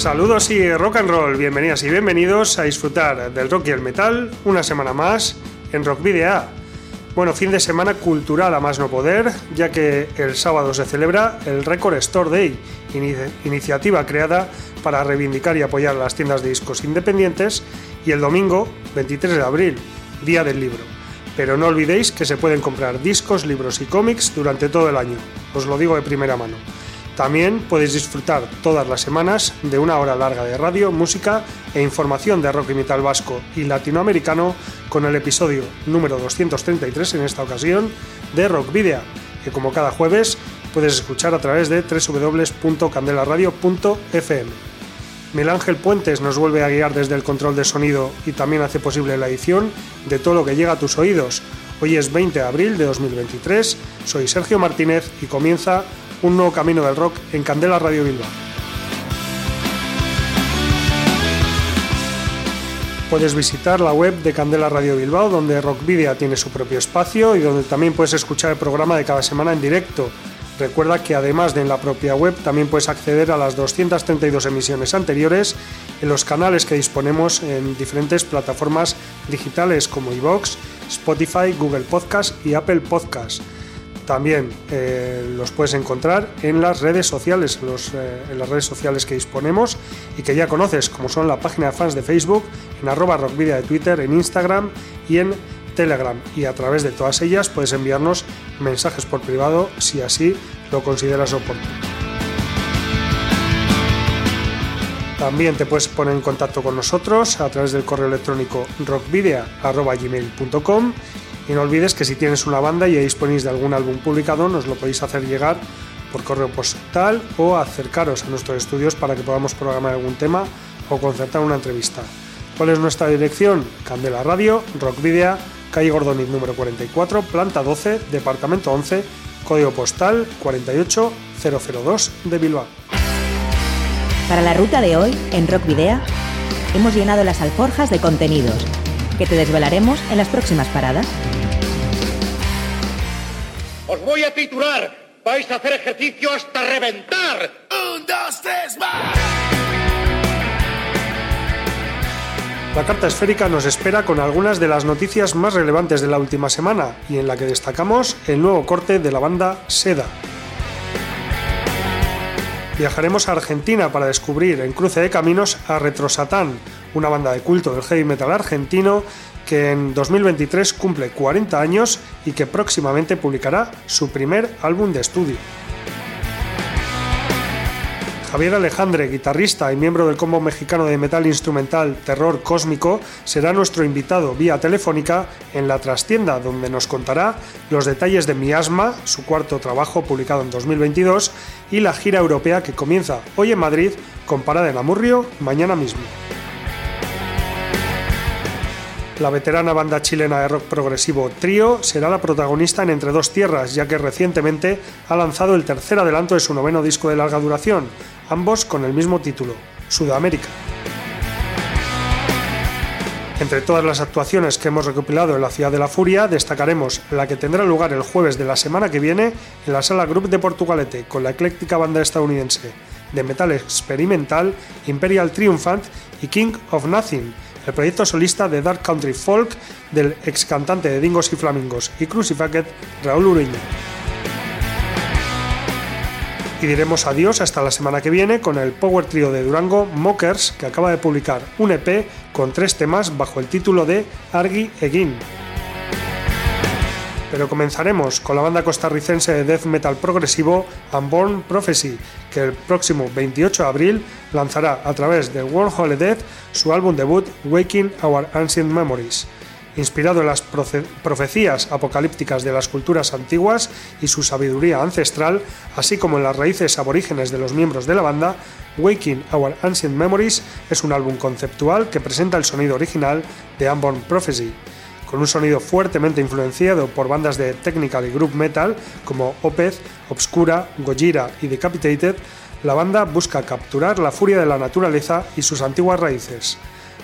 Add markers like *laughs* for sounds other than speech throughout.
Saludos y rock and roll, bienvenidas y bienvenidos a disfrutar del rock y el metal una semana más en Rock Video. Bueno, fin de semana cultural a más no poder, ya que el sábado se celebra el Record Store Day, iniciativa creada para reivindicar y apoyar las tiendas de discos independientes, y el domingo, 23 de abril, Día del Libro. Pero no olvidéis que se pueden comprar discos, libros y cómics durante todo el año, os lo digo de primera mano. También podéis disfrutar todas las semanas de una hora larga de radio, música e información de rock y metal vasco y latinoamericano con el episodio número 233 en esta ocasión de Rock Video, que como cada jueves puedes escuchar a través de www.candelaradio.fm. Miguel Ángel Puentes nos vuelve a guiar desde el control de sonido y también hace posible la edición de todo lo que llega a tus oídos. Hoy es 20 de abril de 2023, soy Sergio Martínez y comienza un nuevo camino del rock en Candela Radio Bilbao. Puedes visitar la web de Candela Radio Bilbao, donde Rockvidia tiene su propio espacio y donde también puedes escuchar el programa de cada semana en directo. Recuerda que además de en la propia web también puedes acceder a las 232 emisiones anteriores en los canales que disponemos en diferentes plataformas digitales como iVoox, Spotify, Google Podcast y Apple Podcast. También eh, los puedes encontrar en las redes sociales, eh, en las redes sociales que disponemos y que ya conoces, como son la página de fans de Facebook, en arroba rockvidia de Twitter, en Instagram y en Telegram. Y a través de todas ellas puedes enviarnos mensajes por privado si así lo consideras oportuno. También te puedes poner en contacto con nosotros a través del correo electrónico rockvidia.gmail.com y no olvides que si tienes una banda y disponéis de algún álbum publicado, nos lo podéis hacer llegar por correo postal o acercaros a nuestros estudios para que podamos programar algún tema o concertar una entrevista. ¿Cuál es nuestra dirección? Candela Radio, Rock Video, calle Gordoniz número 44, planta 12, departamento 11, código postal 48002 de Bilbao. Para la ruta de hoy, en Rock Video, hemos llenado las alforjas de contenidos que te desvelaremos en las próximas paradas. Os voy a titular. Vais a hacer ejercicio hasta reventar. Un, dos, tres, más. La carta esférica nos espera con algunas de las noticias más relevantes de la última semana y en la que destacamos el nuevo corte de la banda Seda. Viajaremos a Argentina para descubrir en cruce de caminos a Retrosatán, una banda de culto del heavy metal argentino que en 2023 cumple 40 años y que próximamente publicará su primer álbum de estudio. Javier Alejandre, guitarrista y miembro del combo mexicano de metal instrumental Terror Cósmico, será nuestro invitado vía telefónica en la trastienda, donde nos contará los detalles de Miasma, su cuarto trabajo publicado en 2022, y la gira europea que comienza hoy en Madrid con parada en Amurrio mañana mismo. La veterana banda chilena de rock progresivo Trío será la protagonista en Entre dos Tierras, ya que recientemente ha lanzado el tercer adelanto de su noveno disco de larga duración, ambos con el mismo título, Sudamérica. Entre todas las actuaciones que hemos recopilado en la Ciudad de la Furia, destacaremos la que tendrá lugar el jueves de la semana que viene en la Sala Group de Portugalete con la ecléctica banda estadounidense de metal experimental Imperial Triumphant y King of Nothing, el proyecto solista de Dark Country Folk del ex cantante de Dingos y Flamingos y Crucifixed, Raúl Uriño. Y diremos adiós hasta la semana que viene con el power trio de Durango Mockers, que acaba de publicar un EP con tres temas bajo el título de Argy Egin. Pero comenzaremos con la banda costarricense de death metal progresivo Unborn Prophecy, que el próximo 28 de abril lanzará a través de World Death su álbum debut Waking Our Ancient Memories. Inspirado en las profecías apocalípticas de las culturas antiguas y su sabiduría ancestral, así como en las raíces aborígenes de los miembros de la banda, Waking Our Ancient Memories es un álbum conceptual que presenta el sonido original de Unborn Prophecy, con un sonido fuertemente influenciado por bandas de technical y group metal como Opeth, Obscura, Gojira y Decapitated, la banda busca capturar la furia de la naturaleza y sus antiguas raíces.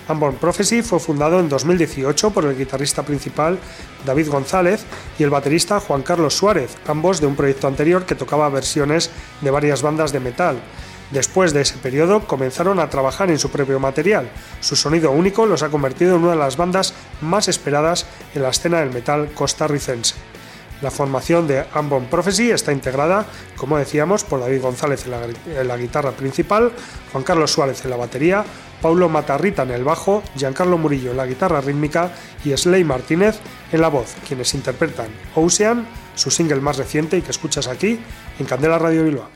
Unborn Prophecy fue fundado en 2018 por el guitarrista principal David González y el baterista Juan Carlos Suárez, ambos de un proyecto anterior que tocaba versiones de varias bandas de metal. Después de ese periodo comenzaron a trabajar en su propio material. Su sonido único los ha convertido en una de las bandas más esperadas en la escena del metal costarricense. La formación de Ambon Prophecy está integrada, como decíamos, por David González en la, guitarra principal, Juan Carlos Suárez en la batería, Paulo Matarrita en el bajo, Giancarlo Murillo en la guitarra rítmica y Slay Martínez en la voz, quienes interpretan Ocean, su single más reciente y que escuchas aquí en Candela Radio Bilbao.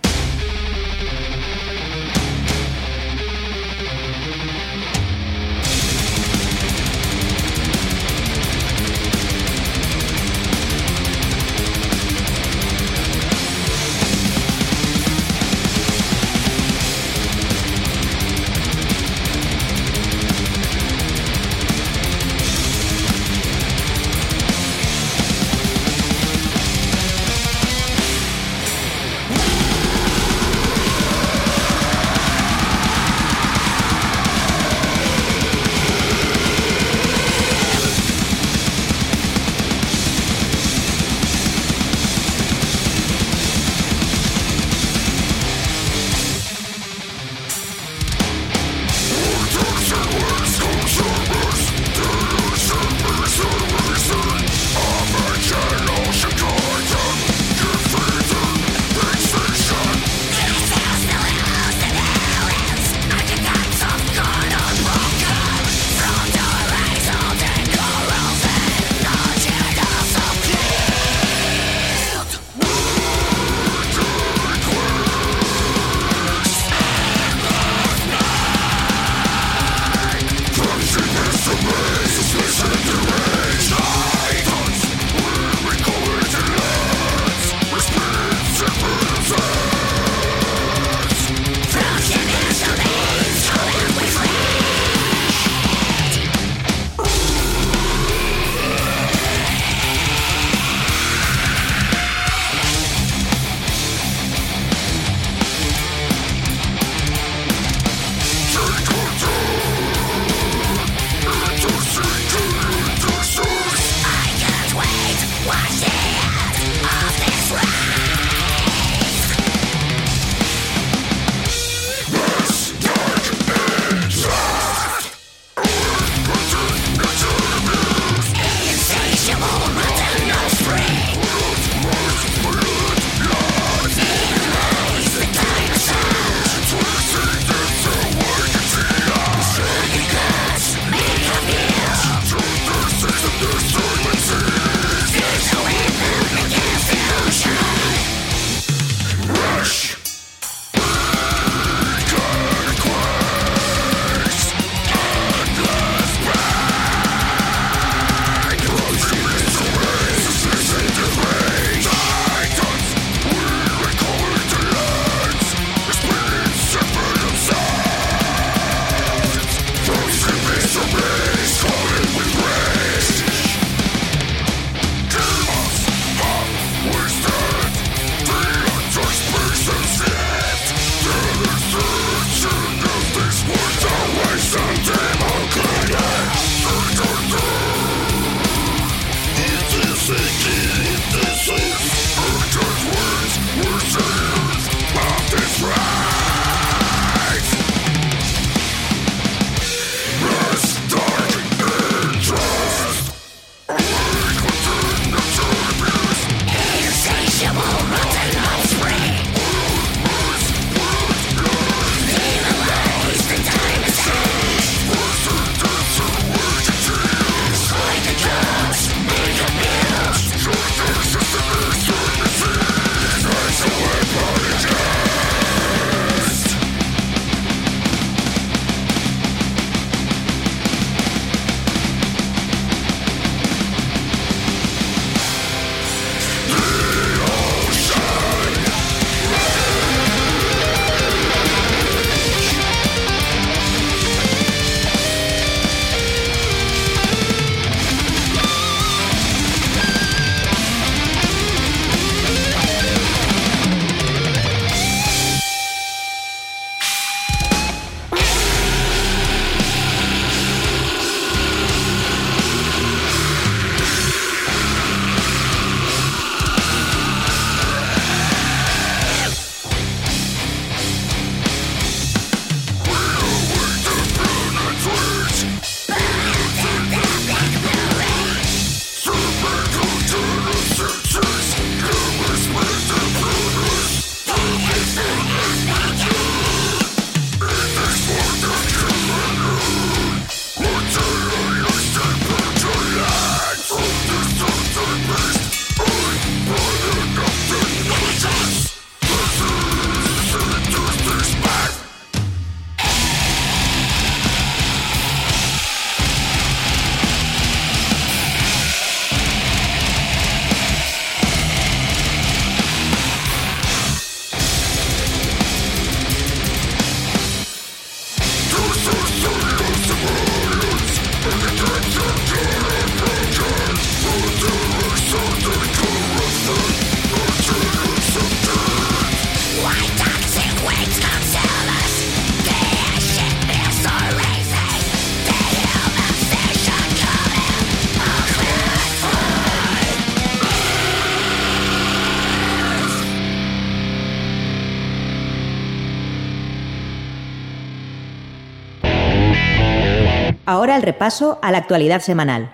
El repaso a la actualidad semanal,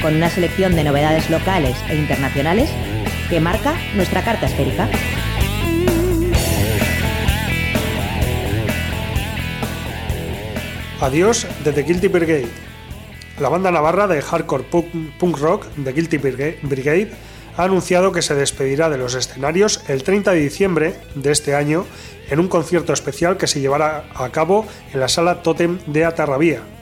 con una selección de novedades locales e internacionales que marca nuestra carta esférica. Adiós de The Guilty Brigade. La banda navarra de hardcore punk, rock The Guilty Brigade ha anunciado que se despedirá de los escenarios el 30 de diciembre de este año en un concierto especial que se llevará a cabo en la sala Totem de Atarrabía.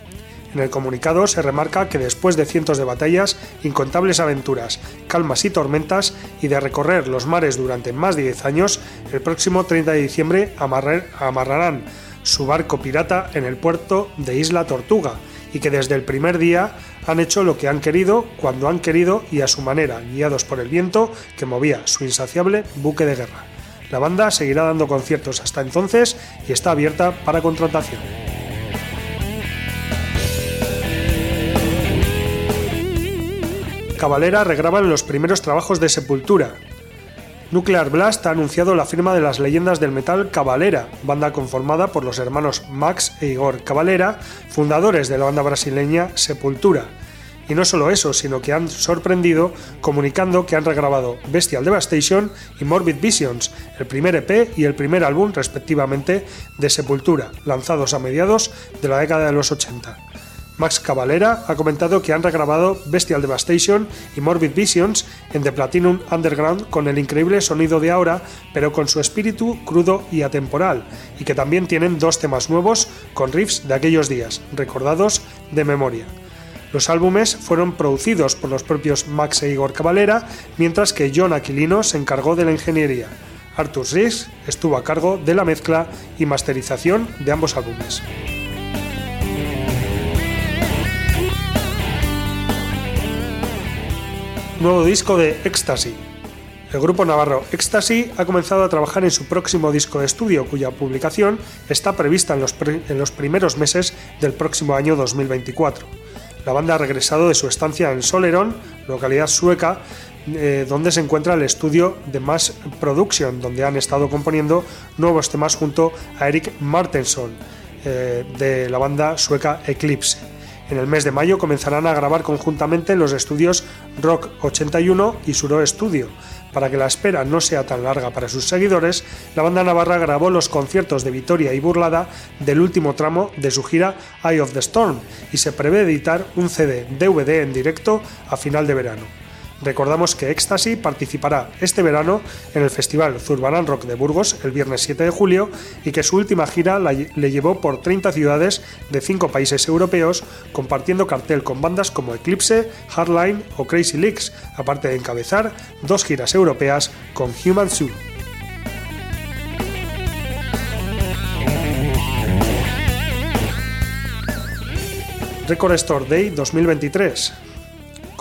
En el comunicado se remarca que después de cientos de batallas, incontables aventuras, calmas y tormentas y de recorrer los mares durante más de 10 años, el próximo 30 de diciembre amarrarán su barco pirata en el puerto de Isla Tortuga y que desde el primer día han hecho lo que han querido, cuando han querido y a su manera, guiados por el viento que movía su insaciable buque de guerra. La banda seguirá dando conciertos hasta entonces y está abierta para contratación. Cavalera regraban los primeros trabajos de Sepultura, Nuclear Blast ha anunciado la firma de las leyendas del metal Cavalera, banda conformada por los hermanos Max e Igor Cavalera, fundadores de la banda brasileña Sepultura. Y no solo eso, sino que han sorprendido comunicando que han regrabado Bestial Devastation y Morbid Visions, el primer EP y el primer álbum respectivamente de Sepultura, lanzados a mediados de la década de los 80. Max Cavalera ha comentado que han regrabado Bestial Devastation y Morbid Visions en The Platinum Underground con el increíble sonido de ahora, pero con su espíritu crudo y atemporal, y que también tienen dos temas nuevos con riffs de aquellos días, recordados de memoria. Los álbumes fueron producidos por los propios Max e Igor Cavalera, mientras que John Aquilino se encargó de la ingeniería. Arthur Riggs estuvo a cargo de la mezcla y masterización de ambos álbumes. Nuevo disco de Ecstasy. El grupo navarro Ecstasy ha comenzado a trabajar en su próximo disco de estudio, cuya publicación está prevista en los, primeros meses del próximo año 2024. La banda ha regresado de su estancia en Soleron, localidad sueca, eh, donde se encuentra el estudio de Mass Production, donde han estado componiendo nuevos temas junto a Eric Martenson, eh, de la banda sueca Eclipse. En el mes de mayo comenzarán a grabar conjuntamente en los estudios Rock 81 y Suro Studio. Para que la espera no sea tan larga para sus seguidores, la banda navarra grabó los conciertos de Vitoria y Burlada del último tramo de su gira Eye of the Storm y se prevé editar un CD DVD en directo a final de verano. Recordamos que Ecstasy participará este verano en el Festival Zurbarán Rock de Burgos el viernes 7 de julio y que su última gira le llevó por 30 ciudades de 5 países europeos, compartiendo cartel con bandas como Eclipse, Hardline o Crazy Leaks, aparte de encabezar dos giras europeas con Human Zoo. Record Store Day 2023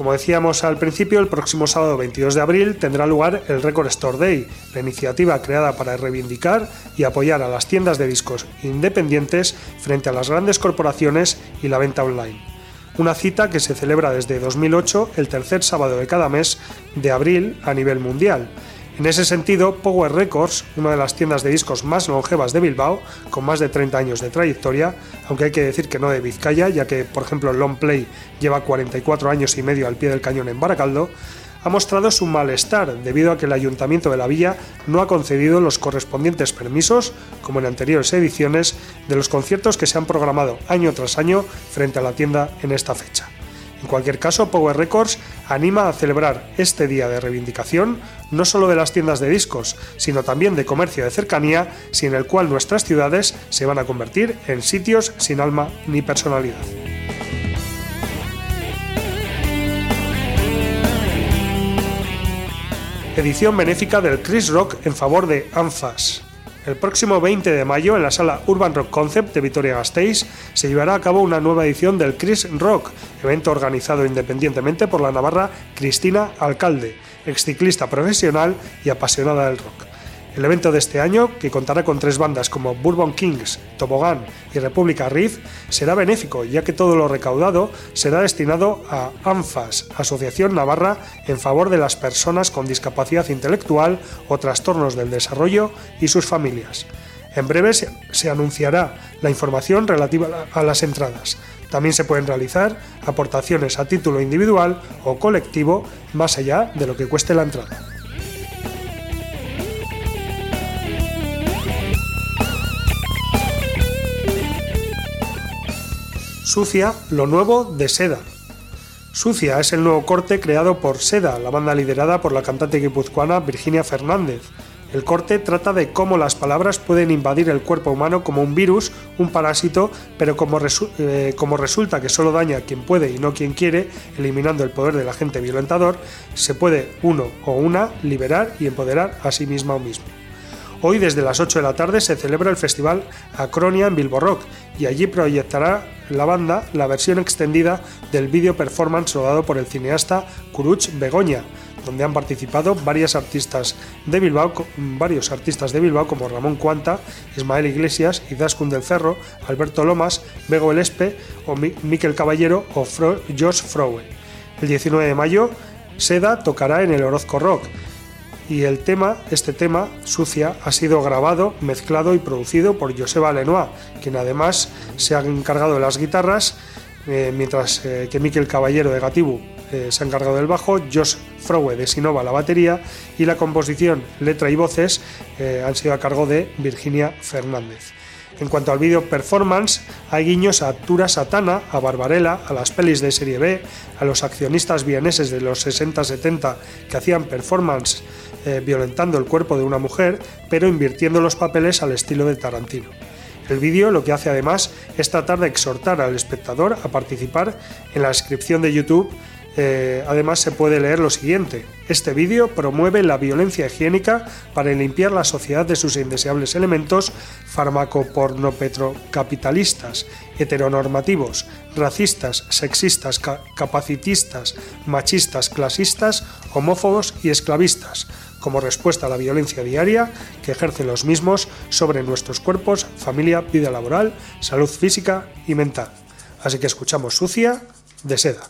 como decíamos al principio, el próximo sábado 22 de abril tendrá lugar el Record Store Day, la iniciativa creada para reivindicar y apoyar a las tiendas de discos independientes frente a las grandes corporaciones y la venta online. Una cita que se celebra desde 2008 el tercer sábado de cada mes de abril a nivel mundial en ese sentido, Power Records, una de las tiendas de discos más longevas de Bilbao, con más de 30 años de trayectoria, aunque hay que decir que no de Vizcaya, ya que, por ejemplo, Long Play lleva 44 años y medio al pie del cañón en Baracaldo, ha mostrado su malestar debido a que el ayuntamiento de la villa no ha concedido los correspondientes permisos, como en anteriores ediciones, de los conciertos que se han programado año tras año frente a la tienda en esta fecha. En cualquier caso, Power Records anima a celebrar este día de reivindicación no solo de las tiendas de discos, sino también de comercio de cercanía, sin el cual nuestras ciudades se van a convertir en sitios sin alma ni personalidad. Edición benéfica del Chris Rock en favor de ANFAS. El próximo 20 de mayo, en la sala Urban Rock Concept de Vitoria-Gasteiz, se llevará a cabo una nueva edición del Chris Rock, evento organizado independientemente por la navarra Cristina Alcalde, exciclista profesional y apasionada del rock. El evento de este año, que contará con tres bandas como Bourbon Kings, Tobogán y República Riff, será benéfico, ya que todo lo recaudado será destinado a ANFAS, Asociación Navarra en favor de las personas con discapacidad intelectual o trastornos del desarrollo y sus familias. En breve se anunciará la información relativa a las entradas. También se pueden realizar aportaciones a título individual o colectivo más allá de lo que cueste la entrada. Sucia, lo nuevo de Seda. Sucia es el nuevo corte creado por Seda, la banda liderada por la cantante guipuzcoana Virginia Fernández. El corte trata de cómo las palabras pueden invadir el cuerpo humano como un virus, un parásito, pero como, eh, resulta que solo daña a quien puede y no quien quiere, eliminando el poder del agente violentador, se puede uno o una liberar y empoderar a sí misma o mismo. Hoy desde las 8 de la tarde se celebra el festival Acronia en Bilbo Rock y allí proyectará la banda la versión extendida del vídeo performance rodado por el cineasta Curuch Begoña, donde han participado varias artistas de Bilbao, varios artistas de Bilbao como Ramón Cuanta, Ismael Iglesias, Izaskun del Cerro, Alberto Lomas, Bego Elespe o Miquel Caballero o Josh Frowe. El 19 de mayo, Seda tocará en el Orozco Rock y el tema, este tema, Sucia, ha sido grabado, mezclado y producido por Joseba Lenoir, quien además se ha encargado de las guitarras, eh, mientras eh, que Miquel Caballero de Gatibu eh, se ha encargado del bajo, Josh Frowe de Sinova la batería y la composición, letra y voces han sido a cargo de Virginia Fernández. En cuanto al vídeo performance, hay guiños a Tura Satana, a Barbarella, a las pelis de serie B, a los accionistas vieneses de los 60-70 que hacían performance eh, violentando el cuerpo de una mujer, pero invirtiendo los papeles al estilo de Tarantino. El vídeo lo que hace además es tratar de exhortar al espectador a participar en la descripción de YouTube eh, además se puede leer lo siguiente. Este vídeo promueve la violencia higiénica para limpiar la sociedad de sus indeseables elementos farmacopornopetrocapitalistas, heteronormativos, racistas, sexistas, capacitistas, machistas, clasistas, homófobos y esclavistas, como respuesta a la violencia diaria que ejercen los mismos sobre nuestros cuerpos, familia, vida laboral, salud física y mental. Así que escuchamos Sucia de Seda.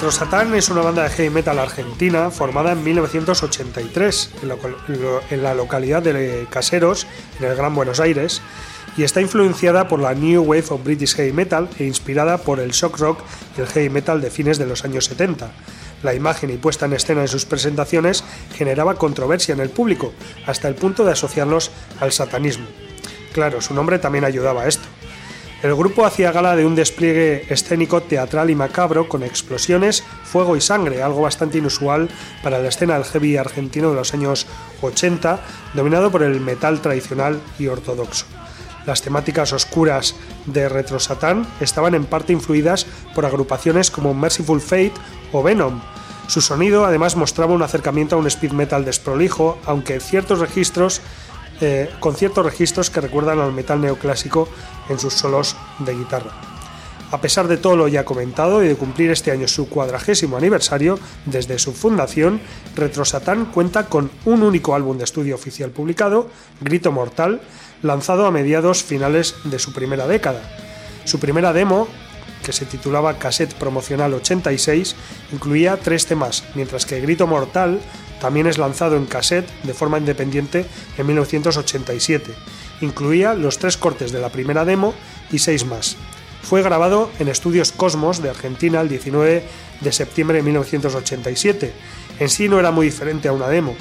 Satán es una banda de heavy metal argentina formada en 1983 en, en la localidad de Caseros, en el Gran Buenos Aires, y está influenciada por la New Wave of British Heavy Metal e inspirada por el shock rock y el heavy metal de fines de los años 70. La imagen y puesta en escena de sus presentaciones generaba controversia en el público, hasta el punto de asociarlos al satanismo. Claro, su nombre también ayudaba a esto. El grupo hacía gala de un despliegue escénico teatral y macabro con explosiones, fuego y sangre, algo bastante inusual para la escena del heavy argentino de los años 80, dominado por el metal tradicional y ortodoxo. Las temáticas oscuras de Retro Satán estaban en parte influidas por agrupaciones como Merciful Fate o Venom. Su sonido además mostraba un acercamiento a un speed metal desprolijo, aunque ciertos registros eh, con ciertos registros que recuerdan al metal neoclásico en sus solos de guitarra. A pesar de todo lo ya comentado y de cumplir este año su cuadragésimo aniversario desde su fundación, Retro Satán cuenta con un único álbum de estudio oficial publicado, Grito Mortal, lanzado a mediados finales de su primera década. Su primera demo, que se titulaba Cassette Promocional 86, incluía tres temas, mientras que Grito Mortal también es lanzado en cassette de forma independiente en 1987. Incluía los tres cortes de la primera demo y seis más. Fue grabado en Estudios Cosmos de Argentina el 19 de septiembre de 1987. En sí no era muy diferente a una demo.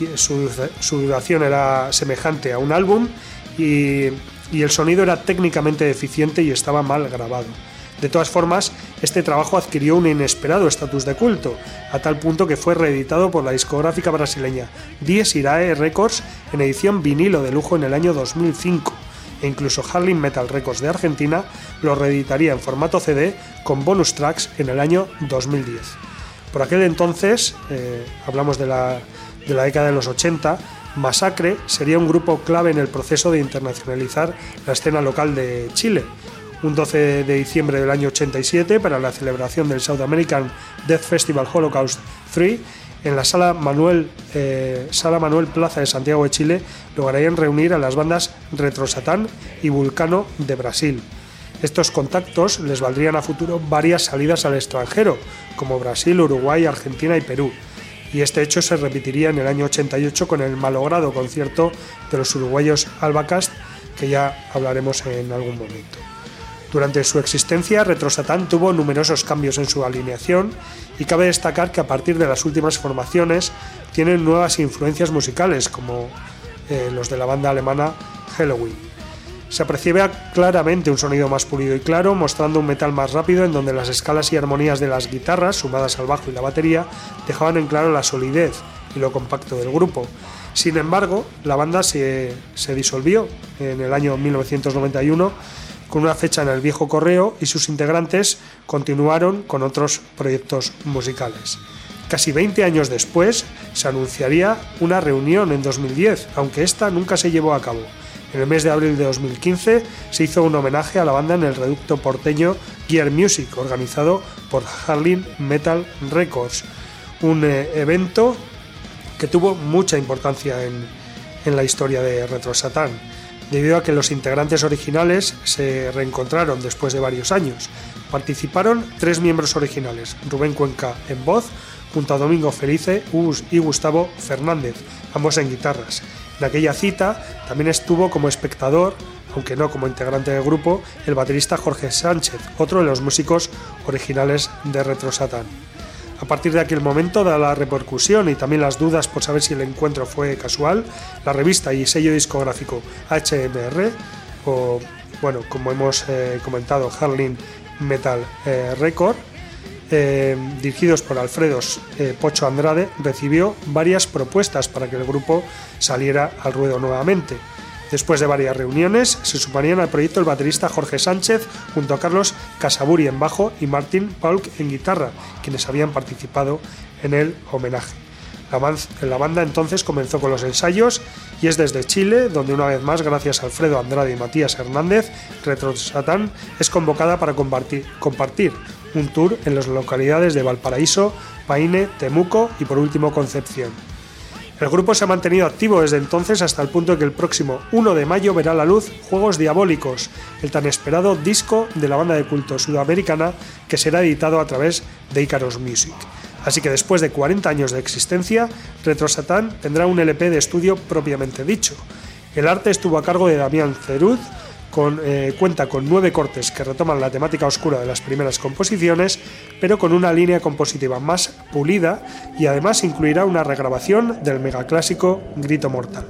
y Su, su duración era semejante a un álbum y el sonido era técnicamente deficiente y estaba mal grabado. De todas formas, este trabajo adquirió un inesperado estatus de culto, a tal punto que fue reeditado por la discográfica brasileña Dies Irae Records en edición vinilo de lujo en el año 2005, e incluso Harlem Metal Records de Argentina lo reeditaría en formato CD con bonus tracks en el año 2010. Por aquel entonces, eh, hablamos de la, de la década de los 80, Masacre sería un grupo clave en el proceso de internacionalizar la escena local de Chile. Un 12 de diciembre del año 87, para la celebración del South American Death Festival Holocaust 3, en la sala Manuel, eh, sala Manuel Plaza de Santiago de Chile, lograrían reunir a las bandas Retro Satán y Vulcano de Brasil. Estos contactos les valdrían a futuro varias salidas al extranjero, como Brasil, Uruguay, Argentina y Perú. Y este hecho se repetiría en el año 88 con el malogrado concierto de los uruguayos Albacast, que ya hablaremos en algún momento. Durante su existencia, Retro Satán tuvo numerosos cambios en su alineación y cabe destacar que a partir de las últimas formaciones tienen nuevas influencias musicales, como eh, los de la banda alemana Halloween. Se apreciaba claramente un sonido más pulido y claro, mostrando un metal más rápido en donde las escalas y armonías de las guitarras, sumadas al bajo y la batería, dejaban en claro la solidez y lo compacto del grupo. Sin embargo, la banda se, se disolvió en el año 1991 con una fecha en el viejo correo y sus integrantes continuaron con otros proyectos musicales. Casi 20 años después se anunciaría una reunión en 2010, aunque esta nunca se llevó a cabo. En el mes de abril de 2015 se hizo un homenaje a la banda en el reducto porteño Gear Music, organizado por Harlem Metal Records, un eh, evento que tuvo mucha importancia en, en la historia de Retro Satán, debido a que los integrantes originales se reencontraron después de varios años. Participaron tres miembros originales, Rubén Cuenca en voz, junto a Domingo Felice y Gustavo Fernández, ambos en guitarras. En aquella cita también estuvo como espectador, aunque no como integrante del grupo, el baterista Jorge Sánchez, otro de los músicos originales de Retro Satán. A partir de aquel momento, dada la repercusión y también las dudas por saber si el encuentro fue casual, la revista y sello discográfico HMR, o bueno, como hemos eh, comentado, Harlem Metal eh, Record, eh, dirigidos por Alfredo Pocho Andrade, recibió varias propuestas para que el grupo saliera al ruedo nuevamente. Después de varias reuniones, se sumarían al proyecto el baterista Jorge Sánchez junto a Carlos Casaburi en bajo y Martin Paulk en guitarra, quienes habían participado en el homenaje. La, ban- la banda entonces comenzó con los ensayos y es desde Chile donde una vez más, gracias a Alfredo Andrade y Matías Hernández, Retro Satán es convocada para compartir un tour en las localidades de Valparaíso, Paine, Temuco y por último Concepción. El grupo se ha mantenido activo desde entonces hasta el punto que el próximo 1 de mayo verá la luz Juegos Diabólicos, el tan esperado disco de la banda de culto sudamericana que será editado a través de Icaros Music. Así que después de 40 años de existencia, Retro Satán tendrá un LP de estudio propiamente dicho. El arte estuvo a cargo de Damián Ceruz, eh, cuenta con nueve cortes que retoman la temática oscura de las primeras composiciones, pero con una línea compositiva más pulida y además incluirá una regrabación del megaclásico Grito Mortal.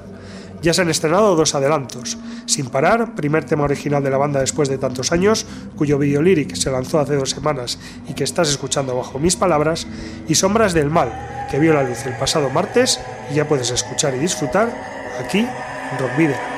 Ya se han estrenado dos adelantos. Sin parar, primer tema original de la banda después de tantos años, cuyo video lyric se lanzó hace dos semanas y que estás escuchando bajo mis palabras, y Sombras del Mal, que vio la luz el pasado martes y ya puedes escuchar y disfrutar aquí Rock Video.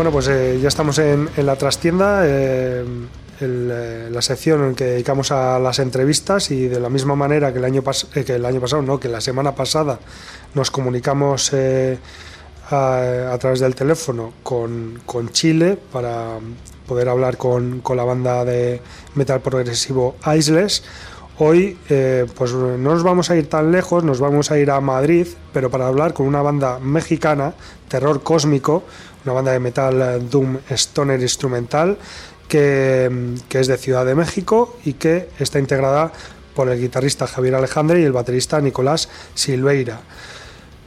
Bueno, pues eh, ya estamos en, en la trastienda, eh, el, eh, la sección en que dedicamos a las entrevistas y de la misma manera que el año, pas- eh, que el año pasado, no, que la semana pasada nos comunicamos eh, a, a través del teléfono con, con Chile para poder hablar con, con la banda de metal progresivo Isles. Hoy eh, pues no nos vamos a ir tan lejos, nos vamos a ir a Madrid, pero para hablar con una banda mexicana, Terror Cósmico, una banda de metal eh, Doom Stoner instrumental, que, mm, que es de Ciudad de México y que está integrada por el guitarrista Javier Alejandre y el baterista Nicolás Silveira.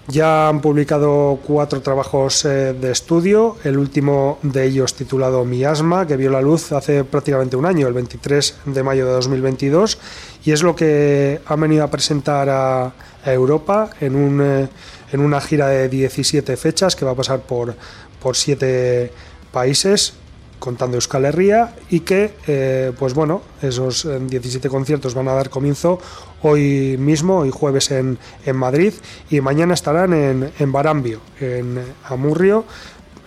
Ya han publicado cuatro trabajos eh, de estudio, el último de ellos titulado Mi asma, que vio la luz hace prácticamente un año, el 23 de mayo de 2022, y es lo que han venido a presentar a, a Europa en, un, eh, en una gira de 17 fechas que va a pasar por, por siete países, contando Euskal Herria y que, eh, pues bueno, esos eh, 17 conciertos van a dar comienzo hoy mismo, hoy jueves en, en Madrid y mañana estarán en, en Barambio, en Amurrio,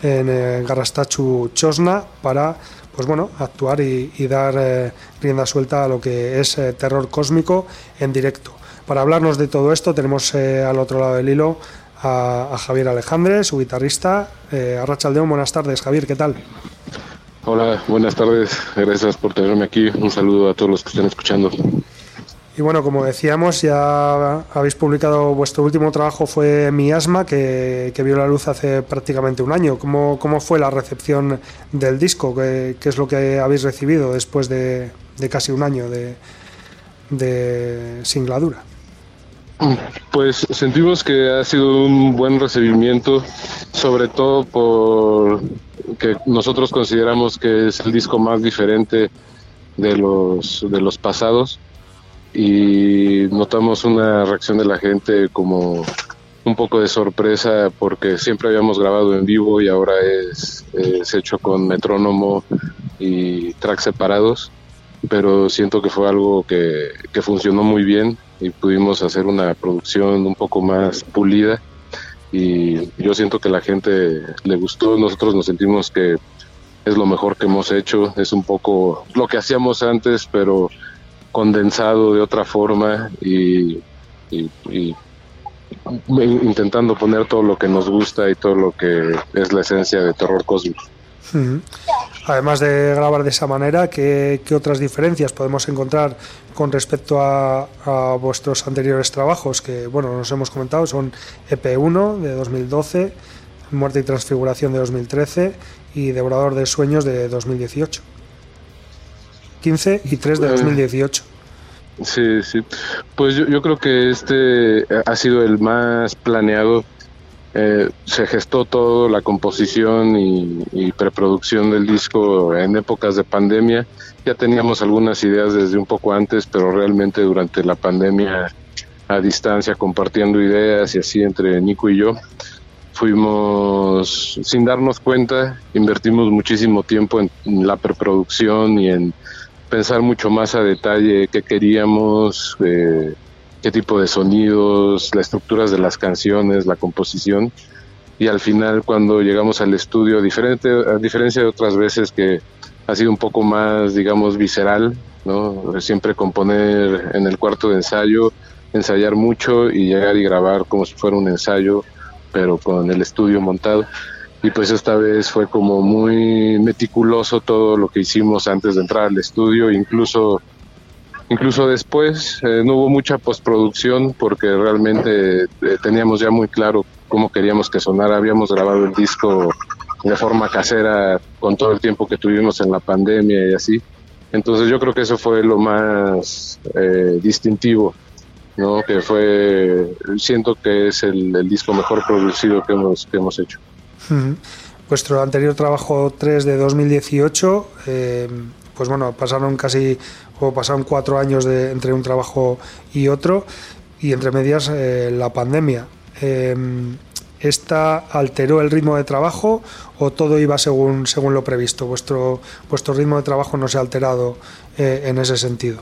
en eh, Garrastachu Chosna para pues bueno, actuar y, dar eh, rienda suelta a lo que es eh, terror cósmico en directo. Para hablarnos de todo esto tenemos eh, al otro lado del hilo a, a Javier Alejandre, su guitarrista. Eh, Arrachaldeón, buenas tardes, Javier, ¿qué tal? Hola, buenas tardes. Gracias por tenerme aquí. Un saludo a todos los que estén escuchando. Y bueno, como decíamos, ya habéis publicado vuestro último trabajo fue Mi Asma, que, que vio la luz hace prácticamente un año. ¿Cómo, cómo fue la recepción del disco? ¿Qué, qué es lo que habéis recibido después de, de casi un año de, de singladura? Pues sentimos que ha sido un buen recibimiento, sobre todo por que nosotros consideramos que es el disco más diferente de los de los pasados. Y notamos una reacción de la gente como un poco de sorpresa porque siempre habíamos grabado en vivo y ahora es, es hecho con metrónomo y tracks separados. Pero siento que fue algo que, que funcionó muy bien y pudimos hacer una producción un poco más pulida y yo siento que la gente le gustó, nosotros nos sentimos que es lo mejor que hemos hecho, es un poco lo que hacíamos antes pero condensado de otra forma y, intentando poner todo lo que nos gusta y todo lo que es la esencia de terror cósmico. Además de grabar de esa manera, ¿qué, qué otras diferencias podemos encontrar con respecto a, a vuestros anteriores trabajos? Que, bueno, nos hemos comentado, son EP1 de 2012, Muerte y Transfiguración de 2013 y Devorador de Sueños de 2018. 15 y 3 de Eh. 2018. Sí, sí. Pues yo, yo creo que este ha sido el más planeado. Eh, se gestó todo, la composición y, preproducción del disco en épocas de pandemia. Ya teníamos algunas ideas desde un poco antes, pero realmente durante la pandemia a distancia, compartiendo ideas y así entre Nico y yo, fuimos sin darnos cuenta, invertimos muchísimo tiempo en, en la preproducción y en pensar mucho más a detalle qué queríamos, eh, qué tipo de sonidos, las estructuras de las canciones, la composición. Y al final cuando llegamos al estudio, diferente, a diferencia de otras veces que ha sido un poco más, digamos, visceral, ¿no? Siempre componer en el cuarto de ensayo, ensayar mucho y llegar y grabar como si fuera un ensayo, pero con el estudio montado y pues esta vez fue como muy meticuloso todo lo que hicimos antes de entrar al estudio, incluso incluso después eh, no hubo mucha postproducción porque realmente eh, teníamos ya muy claro cómo queríamos que sonara, habíamos grabado el disco de forma casera con todo el tiempo que tuvimos en la pandemia y así. Entonces yo creo que eso fue lo más eh, distintivo ¿no? Que fue, siento que es el, disco mejor producido que hemos, que hemos hecho. Vuestro anterior trabajo 3 de 2018, eh, pues bueno, pasaron casi, o pasaron cuatro años de, entre un trabajo y otro, y entre medias eh, la pandemia. Eh, ¿Esta alteró el ritmo de trabajo o todo iba según, según lo previsto? ¿Vuestro, vuestro ritmo de trabajo no se ha alterado eh, en ese sentido?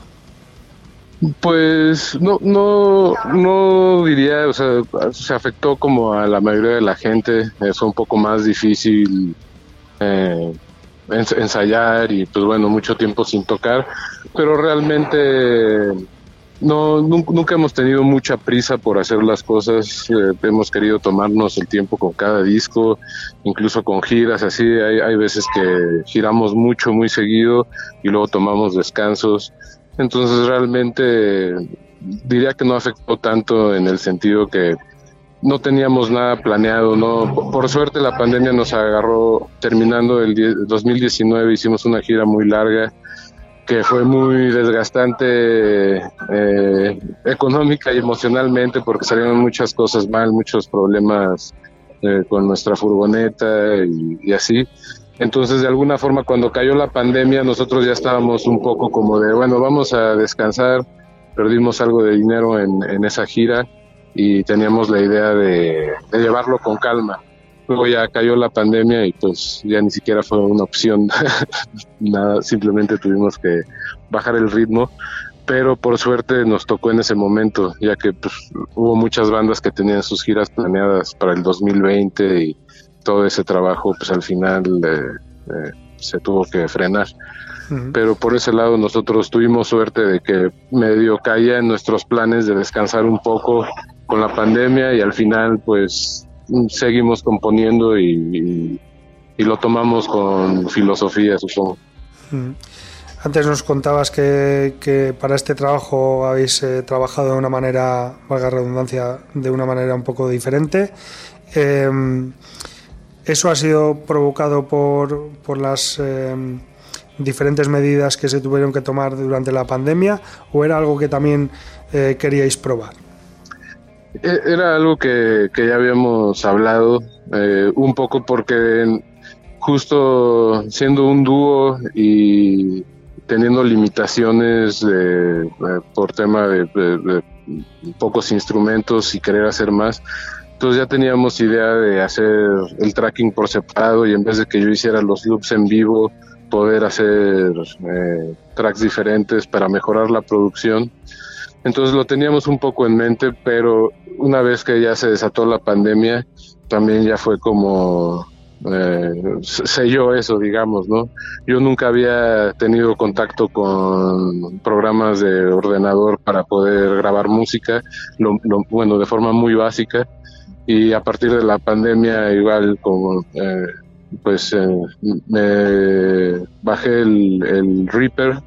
Pues no, no, no diría, o sea, se afectó como a la mayoría de la gente, fue un poco más difícil eh, ensayar y pues bueno, mucho tiempo sin tocar, pero realmente no, nun- nunca hemos tenido mucha prisa por hacer las cosas, eh, hemos querido tomarnos el tiempo con cada disco, incluso con giras, así hay, hay veces que giramos mucho, muy seguido y luego tomamos descansos. Entonces realmente diría que no afectó tanto en el sentido que no teníamos nada planeado, no. Por suerte la pandemia nos agarró terminando el die- 2019, hicimos una gira muy larga que fue muy desgastante eh, económica y emocionalmente porque salieron muchas cosas mal, muchos problemas eh, con nuestra furgoneta y, así. Entonces, de alguna forma, cuando cayó la pandemia, nosotros ya estábamos un poco como de, bueno, vamos a descansar, perdimos algo de dinero en esa gira y teníamos la idea de, de llevarlo con calma. Luego ya cayó la pandemia y pues ya ni siquiera fue una opción, *laughs* nada, simplemente tuvimos que bajar el ritmo, pero por suerte nos tocó en ese momento, ya que pues, hubo muchas bandas que tenían sus giras planeadas para el 2020 y todo ese trabajo pues al final eh, eh, se tuvo que frenar. Pero por ese lado nosotros tuvimos suerte de que medio caía en nuestros planes de descansar un poco con la pandemia y al final pues seguimos componiendo y, lo tomamos con filosofía, supongo. Mm. Antes nos contabas que, para este trabajo habéis eh, trabajado de una manera, valga redundancia, de una manera un poco diferente. Eh, ¿Eso ha sido provocado por, por las eh, diferentes medidas que se tuvieron que tomar durante la pandemia o era algo que también eh, queríais probar? E- Era algo que, que ya habíamos hablado eh, un poco porque justo siendo un dúo y teniendo limitaciones de- por tema de pocos instrumentos y querer hacer más, entonces ya teníamos idea de hacer el tracking por separado y en vez de que yo hiciera los loops en vivo, poder hacer eh, tracks diferentes para mejorar la producción. Entonces lo teníamos un poco en mente, pero una vez que ya se desató la pandemia, también ya fue como eh, se- selló eso, digamos, ¿no? Yo nunca había tenido contacto con programas de ordenador para poder grabar música, lo- bueno, de forma muy básica, y a partir de la pandemia igual como eh, pues eh, me bajé el Reaper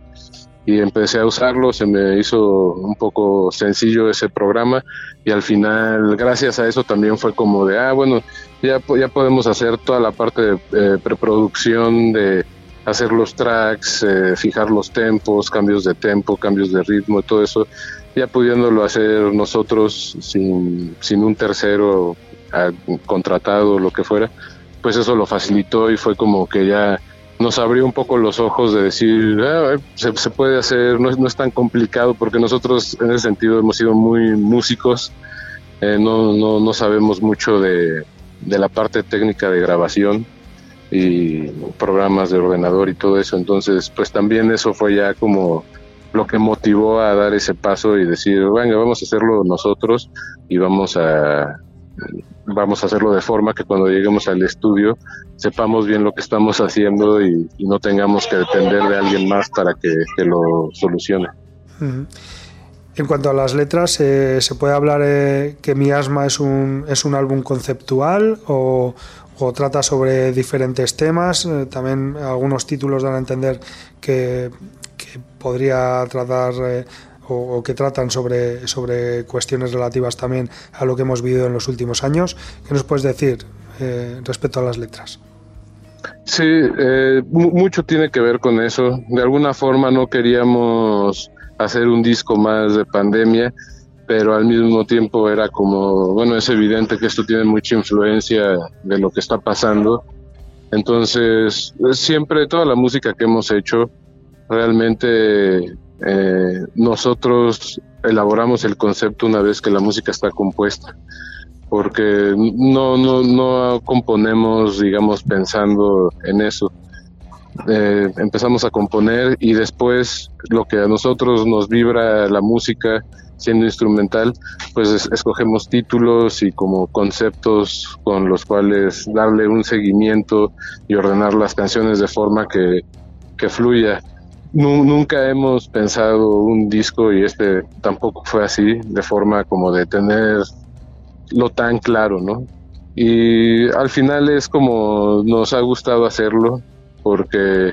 y empecé a usarlo, se me hizo un poco sencillo ese programa y al final gracias a eso también fue como de, ah, bueno, ya, ya podemos hacer toda la parte de eh, preproducción, de hacer los tracks, eh, fijar los tempos, cambios de tempo, cambios de ritmo, todo eso, ya pudiéndolo hacer nosotros sin, sin un tercero ah, contratado o lo que fuera, pues eso lo facilitó y fue como que ya nos abrió un poco los ojos de decir, "Ah, se, puede hacer, no es, no es tan complicado, porque nosotros en ese sentido hemos sido muy músicos, eh, no, no, no sabemos mucho de, de la parte técnica de grabación y programas de ordenador y todo eso, entonces pues también eso fue ya como lo que motivó a dar ese paso y decir, venga, vamos a hacerlo nosotros y vamos a vamos a hacerlo de forma que cuando lleguemos al estudio sepamos bien lo que estamos haciendo y, no tengamos que depender de alguien más para que, lo solucione. En cuanto a las letras, eh, ¿se puede hablar eh, que Mi Asma es un, es un álbum conceptual o, o trata sobre diferentes temas? Eh, también algunos títulos dan a entender que, podría tratar o, o que tratan sobre, sobre cuestiones relativas también a lo que hemos vivido en los últimos años. ¿Qué nos puedes decir eh, respecto a las letras? Sí, eh, mu- mucho tiene que ver con eso. De alguna forma no queríamos hacer un disco más de pandemia pero al mismo tiempo era como, bueno, es evidente que esto tiene mucha influencia de lo que está pasando. Entonces, siempre toda la música que hemos hecho, realmente eh, nosotros elaboramos el concepto una vez que la música está compuesta, porque no, no, no componemos, digamos, pensando en eso. Eh, empezamos a componer y después lo que a nosotros nos vibra la música siendo instrumental, pues escogemos títulos y como conceptos con los cuales darle un seguimiento y ordenar las canciones de forma que, que fluya nunca hemos pensado un disco y este tampoco fue así, de forma como de tener lo tan claro, ¿no? Y al final es como nos ha gustado hacerlo, porque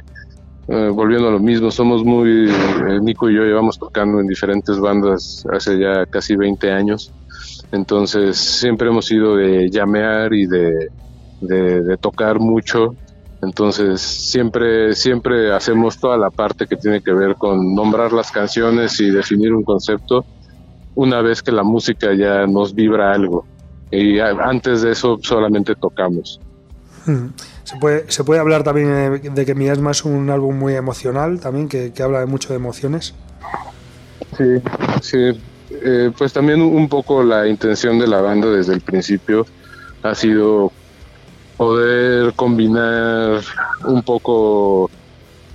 eh, volviendo a lo mismo, somos muy, eh, Nico y yo llevamos tocando en diferentes bandas hace ya casi 20 años, entonces siempre hemos ido de llamear y de, de tocar mucho entonces siempre, siempre hacemos toda la parte que tiene que ver con nombrar las canciones y definir un concepto una vez que la música ya nos vibra algo. Y antes de eso solamente tocamos. Hmm. Se puede, se puede hablar también de que Miasma es un álbum muy emocional también, que, habla de mucho de emociones. Sí, sí. Eh, pues también un poco la intención de la banda desde el principio ha sido poder combinar un poco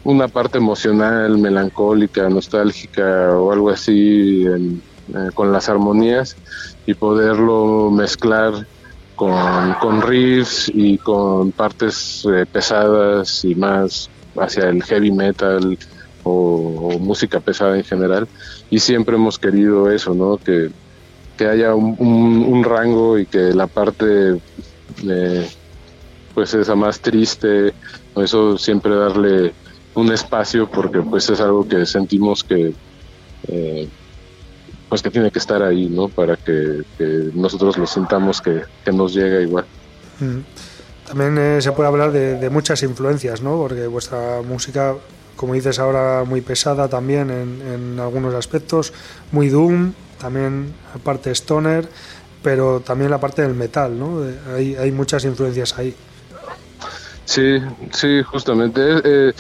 una parte emocional, melancólica, nostálgica o algo así eh, con las armonías y poderlo mezclar con, con riffs y con partes eh, pesadas y más hacia el heavy metal o, música pesada en general. Y siempre hemos querido eso, ¿no? Que, haya un, rango y que la parte pues esa más triste, eso siempre darle un espacio porque pues es algo que sentimos que eh, pues que tiene que estar ahí, ¿no? Para que, nosotros lo sintamos que, nos llega igual. Mm. También eh, se puede hablar de, muchas influencias, ¿no? Porque vuestra música, como dices ahora, muy pesada también en, en algunos aspectos, muy doom, también aparte stoner, pero también la parte del metal, ¿no? Hay, hay muchas influencias ahí. Sí, sí, justamente. Eh,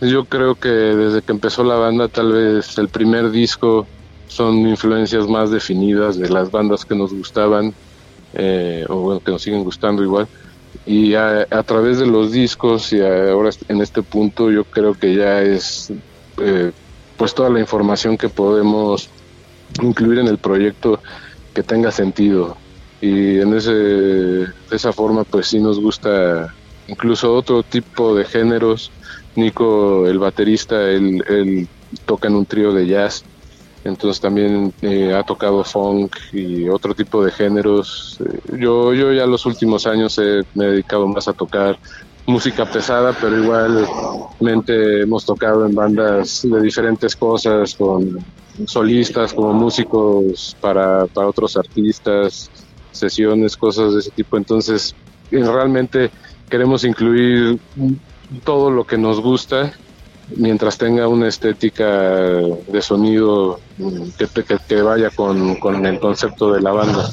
yo creo que desde que empezó la banda, tal vez el primer disco son influencias más definidas de las bandas que nos gustaban, eh, o bueno, que nos siguen gustando igual. Y a, través de los discos y ahora en este punto yo creo que ya es eh, pues toda la información que podemos incluir en el proyecto que tenga sentido. Y en ese, de esa forma pues sí nos gusta incluso otro tipo de géneros. Nico, el baterista, él, toca en un trío de jazz, entonces también eh, ha tocado funk y otro tipo de géneros. Eh, yo, yo ya los últimos años me he dedicado más a tocar música pesada, pero igualmente hemos tocado en bandas de diferentes cosas, con solistas, como músicos para, para otros artistas, sesiones, cosas de ese tipo. Entonces, realmente queremos incluir todo lo que nos gusta mientras tenga una estética de sonido que, que, vaya con, el concepto de la banda.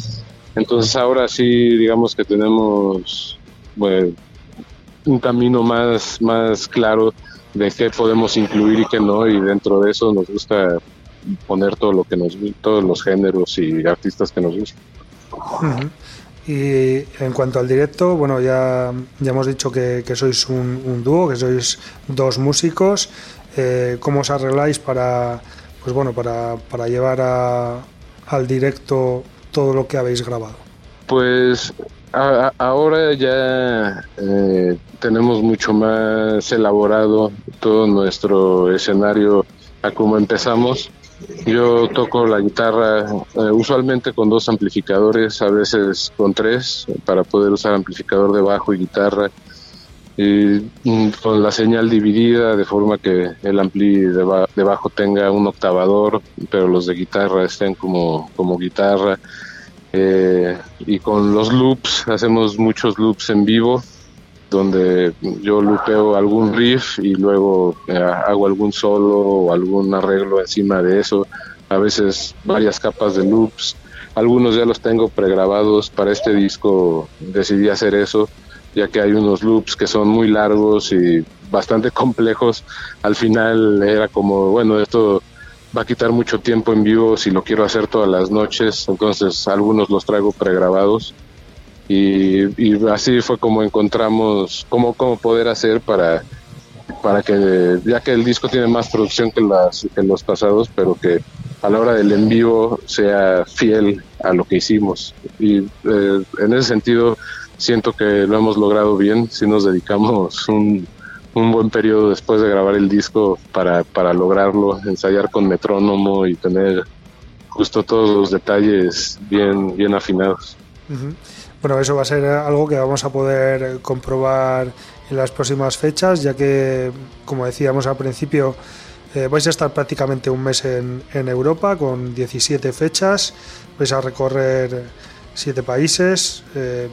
Entonces ahora sí, digamos que tenemos un camino más, más claro de qué podemos incluir y qué no, y dentro de eso nos gusta poner todo lo que nos todos los géneros y artistas que nos gustan. Y en cuanto al directo, bueno, ya, ya hemos dicho que, sois un, dúo, que sois dos músicos. Eh, ¿Cómo os arregláis para, pues bueno, para, para llevar al directo todo lo que habéis grabado? Pues ahora ya eh, tenemos mucho más elaborado todo nuestro escenario a cómo empezamos yo toco la guitarra eh, usualmente con dos amplificadores, a veces con tres, para poder usar amplificador de bajo y guitarra. Y mm, con la señal dividida de forma que el ampli de, bajo tenga un octavador, pero los de guitarra estén como, como guitarra. Eh, y con los loops, hacemos muchos loops en vivo donde yo lupeo algún riff y luego eh, hago algún solo o algún arreglo encima de eso a veces varias capas de loops. Algunos ya los tengo pregrabados para este disco, decidí hacer eso, ya que hay unos loops que son muy largos y bastante *laughs* complejos. Al final era como, bueno, esto va a quitar mucho tiempo en vivo si lo quiero hacer todas las noches, entonces algunos los traigo pregrabados y, así fue como encontramos cómo, cómo poder hacer para, para que, ya que el disco tiene más producción que, las, que los pasados, pero que a la hora del en vivo sea fiel a lo que hicimos. Y eh, en ese sentido siento que lo hemos logrado bien, si nos dedicamos un, un buen periodo después de grabar el disco para, para lograrlo, ensayar con metrónomo y tener justo todos los detalles bien, bien afinados. Bueno, eso va a ser algo que vamos a poder comprobar en las próximas fechas, ya que, como decíamos al principio, eh, vais a estar prácticamente un mes en, Europa con 17 fechas, vais a recorrer 7 países. Eh,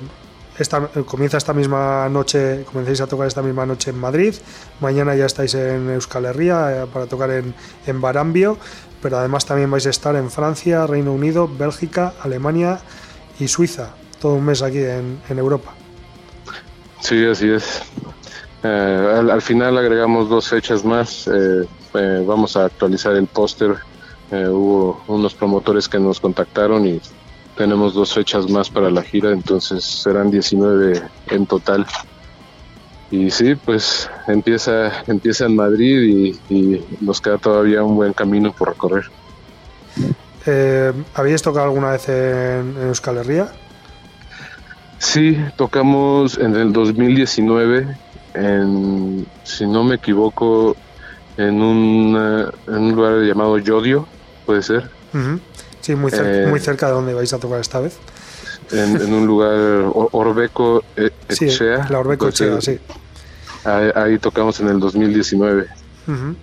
esta, comienza esta misma noche, comenzáis a tocar esta misma noche en Madrid, mañana ya estáis en Euskal Herria eh, para tocar en, en Barambio, pero además también vais a estar en Francia, Reino Unido, Bélgica, Alemania y Suiza, todo un mes aquí en, en Europa. Sí, así es. Eh, al, al, final agregamos dos fechas más. Eh, eh, vamos a actualizar el póster. hubo unos promotores que nos contactaron y tenemos dos fechas más para la gira, entonces serán 19 en total. Y sí, pues empieza, empieza en Madrid y, y nos queda todavía un buen camino por recorrer. ¿Habíais tocado alguna vez en, en Euskal Herria? Sí, tocamos en el 2019 en, si no me equivoco, en un, en un lugar llamado Yodio, puede ser. Uh -huh. Sí, muy cerca, eh, muy cerca de donde vais a tocar esta vez. En, en un lugar, Orbeco Echea. Sí, la Orbeco Echea, sí. Ahí, ahí, tocamos en el 2019. Uh -huh.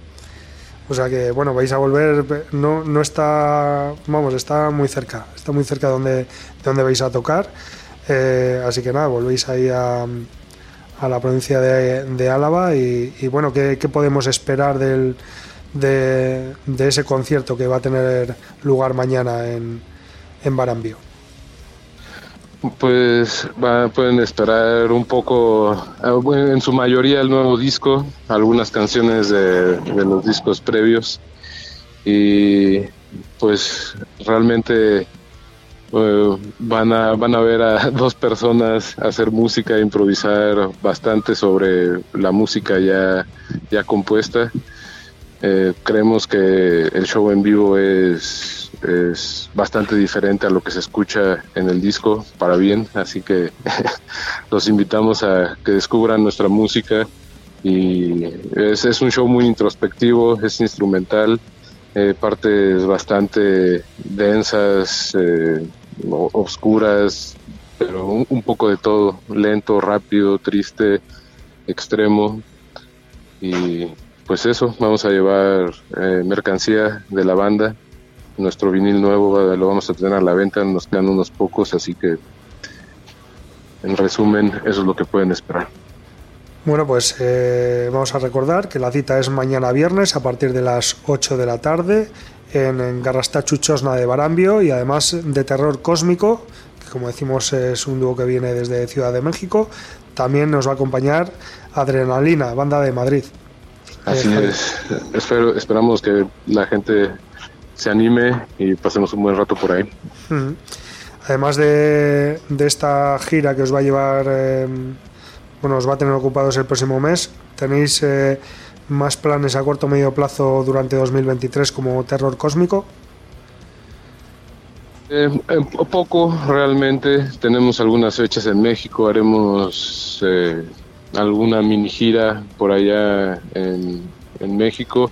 O sea que, bueno, vais a volver, no, no está, vamos, está muy cerca, está muy cerca de donde, de donde vais a tocar. Eh, así que nada, volvéis ahí a, la provincia de, Álava y, bueno, ¿qué, ¿qué, podemos esperar del, de, ese concierto que va a tener lugar mañana en, en Barambio? Pues pueden esperar un poco, en su mayoría el nuevo disco, algunas canciones de los discos previos y pues realmente Uh, van, a, van a ver a *laughs* dos personas hacer música, improvisar bastante sobre la música ya, ya compuesta. Eh, creemos que el show en vivo es, es bastante diferente a lo que se escucha en el disco, para bien, así que *laughs* los invitamos a que descubran nuestra música y es, es un show muy introspectivo, es instrumental, eh, partes bastante densas, eh, oscuras, pero un, poco de todo, lento, rápido, triste, extremo. Y pues eso, vamos a llevar eh, mercancía de la banda. Nuestro vinil nuevo lo vamos a tener a la venta, nos quedan unos pocos, así que en resumen, eso es lo que pueden esperar. Bueno, pues eh, vamos a recordar que la cita es mañana viernes a partir de las 8 de la tarde en, en Garrastachu Chosna de Barambio y además de terror cósmico, que como decimos es un dúo que viene desde Ciudad de México. También nos va a acompañar Adrenalina, banda de Madrid. Así eh, es. Espero, esperamos que la gente se anime y pasemos un buen rato por ahí. Uh -huh. Además de, de, esta gira que os va a llevar... Eh, bueno, os va a tener ocupados el próximo mes. ¿Tenéis eh, más planes a corto o medio plazo durante 2023 como Terror Cósmico? Eh, eh, poco realmente. Tenemos algunas fechas en México. Haremos eh, alguna mini gira por allá en, en México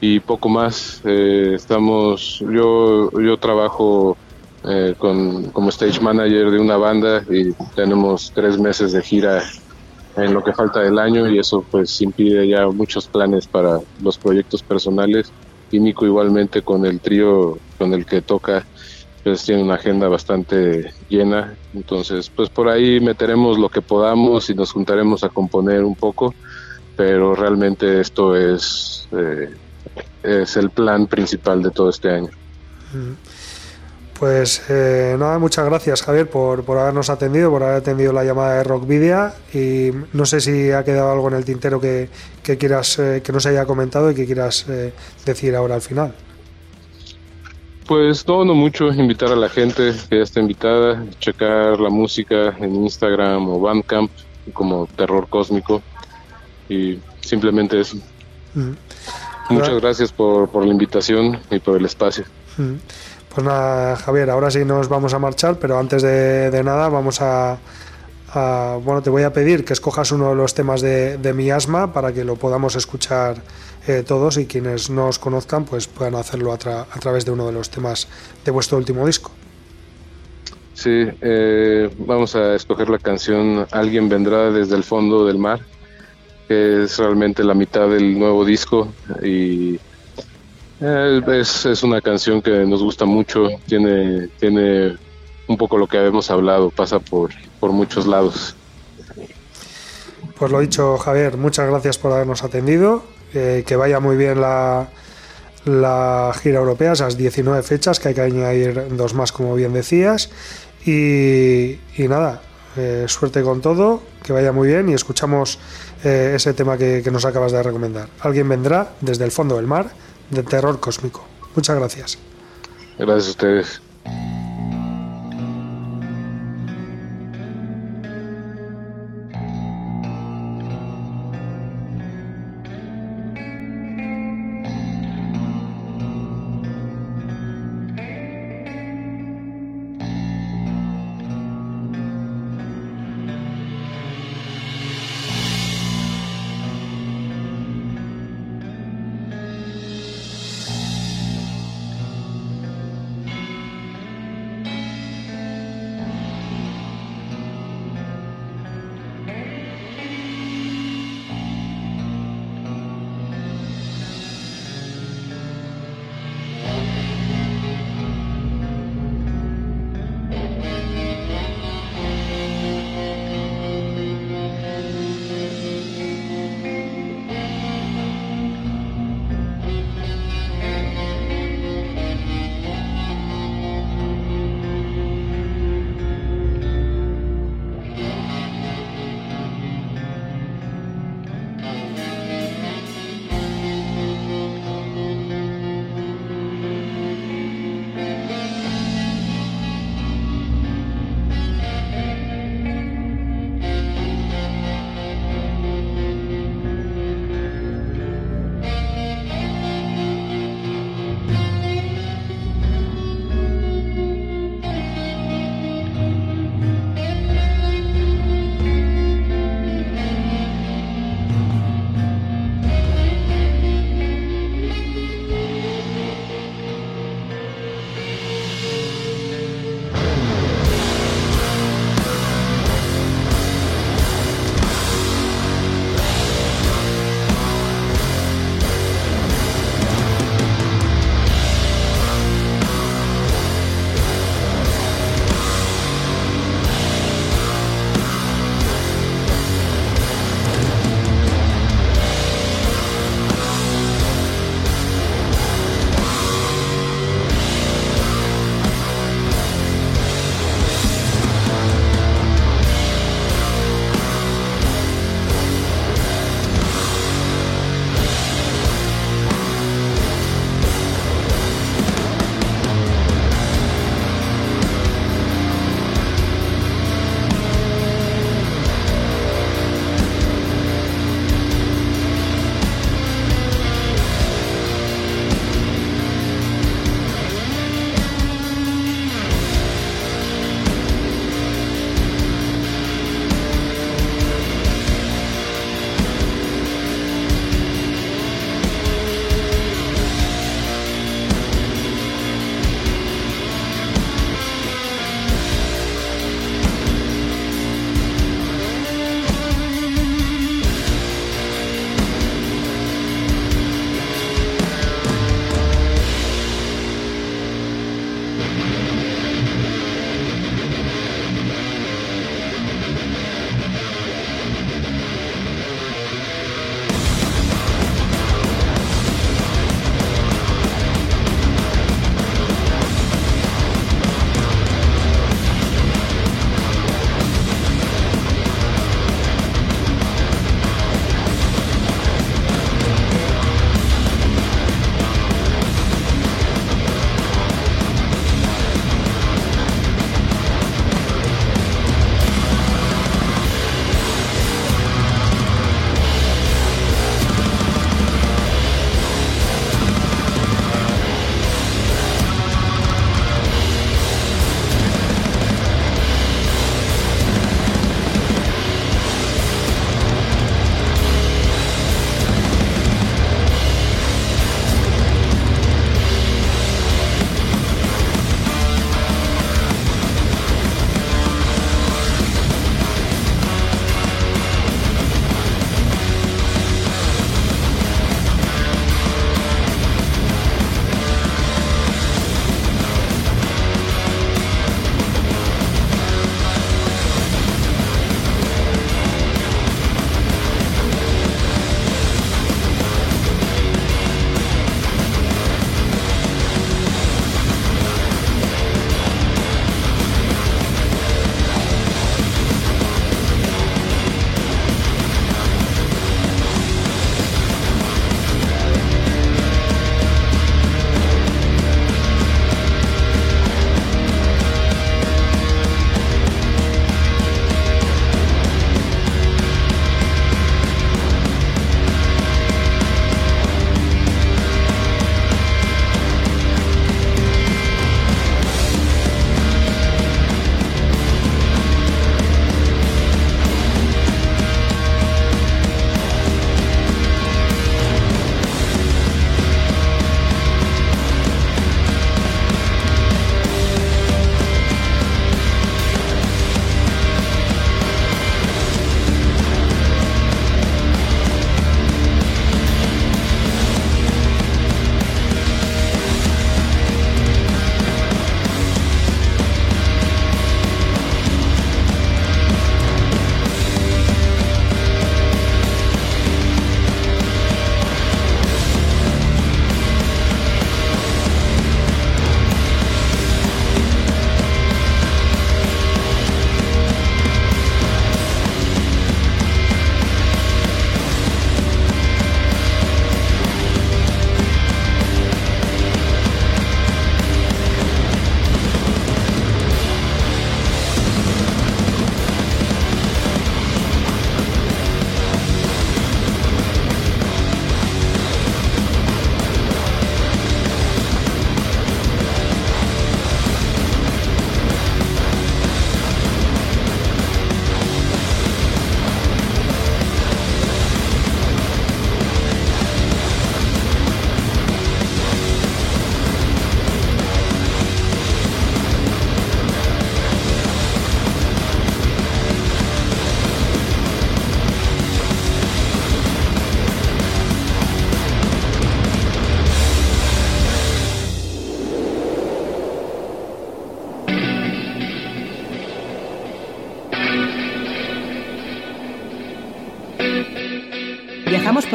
y poco más. Estamos, yo, yo trabajo con, como stage manager de una banda y tenemos tres meses de gira en lo que falta del año y eso pues impide ya muchos planes para los proyectos personales. Y Nico igualmente con el trío con el que toca pues tiene una agenda bastante llena. Entonces pues por ahí meteremos lo que podamos y nos juntaremos a componer un poco pero realmente esto es eh, es el plan principal de todo este año Pues eh, nada, muchas gracias Javier por, por, habernos atendido, por haber atendido la llamada de Rockvidia y no sé si ha quedado algo en el tintero que, que quieras eh, que nos haya comentado y que quieras eh, decir ahora al final. Pues no, no mucho, invitar a la gente que ya está invitada, checar la música en Instagram o Bandcamp como Terror Cósmico y simplemente eso. Muchas gracias por, por, la invitación y por el espacio. Pues nada, Javier, ahora sí nos vamos a marchar, pero antes de, nada vamos a, Bueno, te voy a pedir que escojas uno de los temas de, de mi asma para que lo podamos escuchar eh, todos y quienes no os conozcan pues puedan hacerlo a, través de uno de los temas de vuestro último disco. Sí, eh, vamos a escoger la canción Alguien vendrá desde el fondo del mar, que es realmente la mitad del nuevo disco y eh, es, es, una canción que nos gusta mucho, tiene, tiene un poco lo que habíamos hablado, pasa por, por muchos lados. Pues lo dicho, Javier, muchas gracias por habernos atendido, eh, que vaya muy bien la, la gira europea, esas 19 fechas, que hay que añadir dos más, como bien decías, y, y nada, eh, suerte con todo, que vaya muy bien y escuchamos ese tema que, que nos acabas de recomendar. Alguien vendrá desde el fondo del mar de terror cósmico. Muchas gracias. Gracias a ustedes.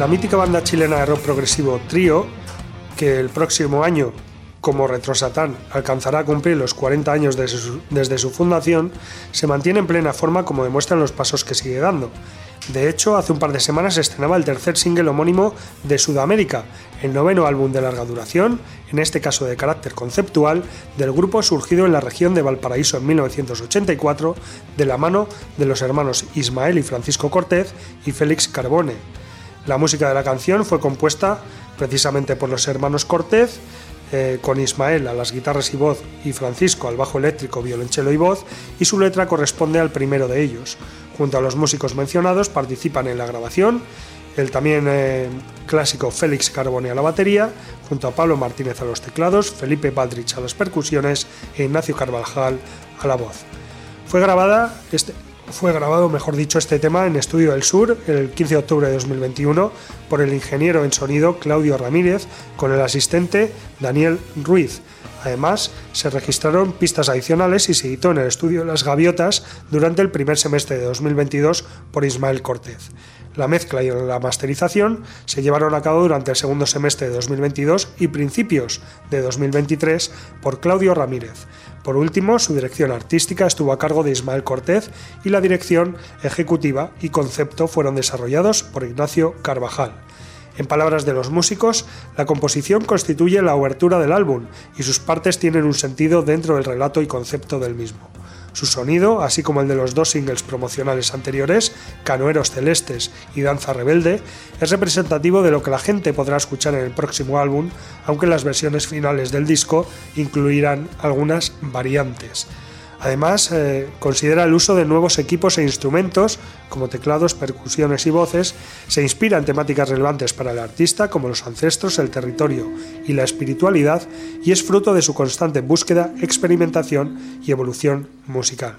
La mítica banda chilena de rock progresivo Trío, que el próximo año, como Retro Satán, alcanzará a cumplir los 40 años desde su, fundación, se mantiene en plena forma como demuestran los pasos que sigue dando. De hecho, hace un par de semanas se estrenaba el tercer single homónimo de Sudamérica, el noveno álbum de larga duración, en este caso de carácter conceptual, del grupo surgido en la región de Valparaíso en 1984, de la mano de los hermanos Ismael y Francisco Cortez y Félix Carbone. La música de la canción fue compuesta precisamente por los hermanos Cortez, eh, con Ismael a las guitarras y voz y Francisco al bajo eléctrico, violonchelo y voz, y su letra corresponde al primero de ellos. Junto a los músicos mencionados participan en la grabación el también eh, clásico Félix Carbone a la batería, junto a Pablo Martínez a los teclados, Felipe Baldrich a las percusiones e Ignacio Carvajal a la voz. Fue grabada este, fue grabado, mejor dicho, este tema en Estudio del Sur el 15 de octubre de 2021 por el ingeniero en sonido Claudio Ramírez con el asistente Daniel Ruiz. Además, se registraron pistas adicionales y se editó en el estudio Las Gaviotas durante el primer semestre de 2022 por Ismael Cortez. La mezcla y la masterización se llevaron a cabo durante el segundo semestre de 2022 y principios de 2023 por Claudio Ramírez. Por último, su dirección artística estuvo a cargo de Ismael Cortez y la dirección ejecutiva y concepto fueron desarrollados por Ignacio Carvajal. En palabras de los músicos, la composición constituye la obertura del álbum y sus partes tienen un sentido dentro del relato y concepto del mismo. Su sonido, así como el de los dos singles promocionales anteriores, Canoeros Celestes y Danza Rebelde, es representativo de lo que la gente podrá escuchar en el próximo álbum, aunque las versiones finales del disco incluirán algunas variantes. Además, eh, considera el uso de nuevos equipos e instrumentos, como teclados, percusiones y voces, se inspira en temáticas relevantes para el artista, como los ancestros, el territorio y la espiritualidad, y es fruto de su constante búsqueda, experimentación y evolución musical.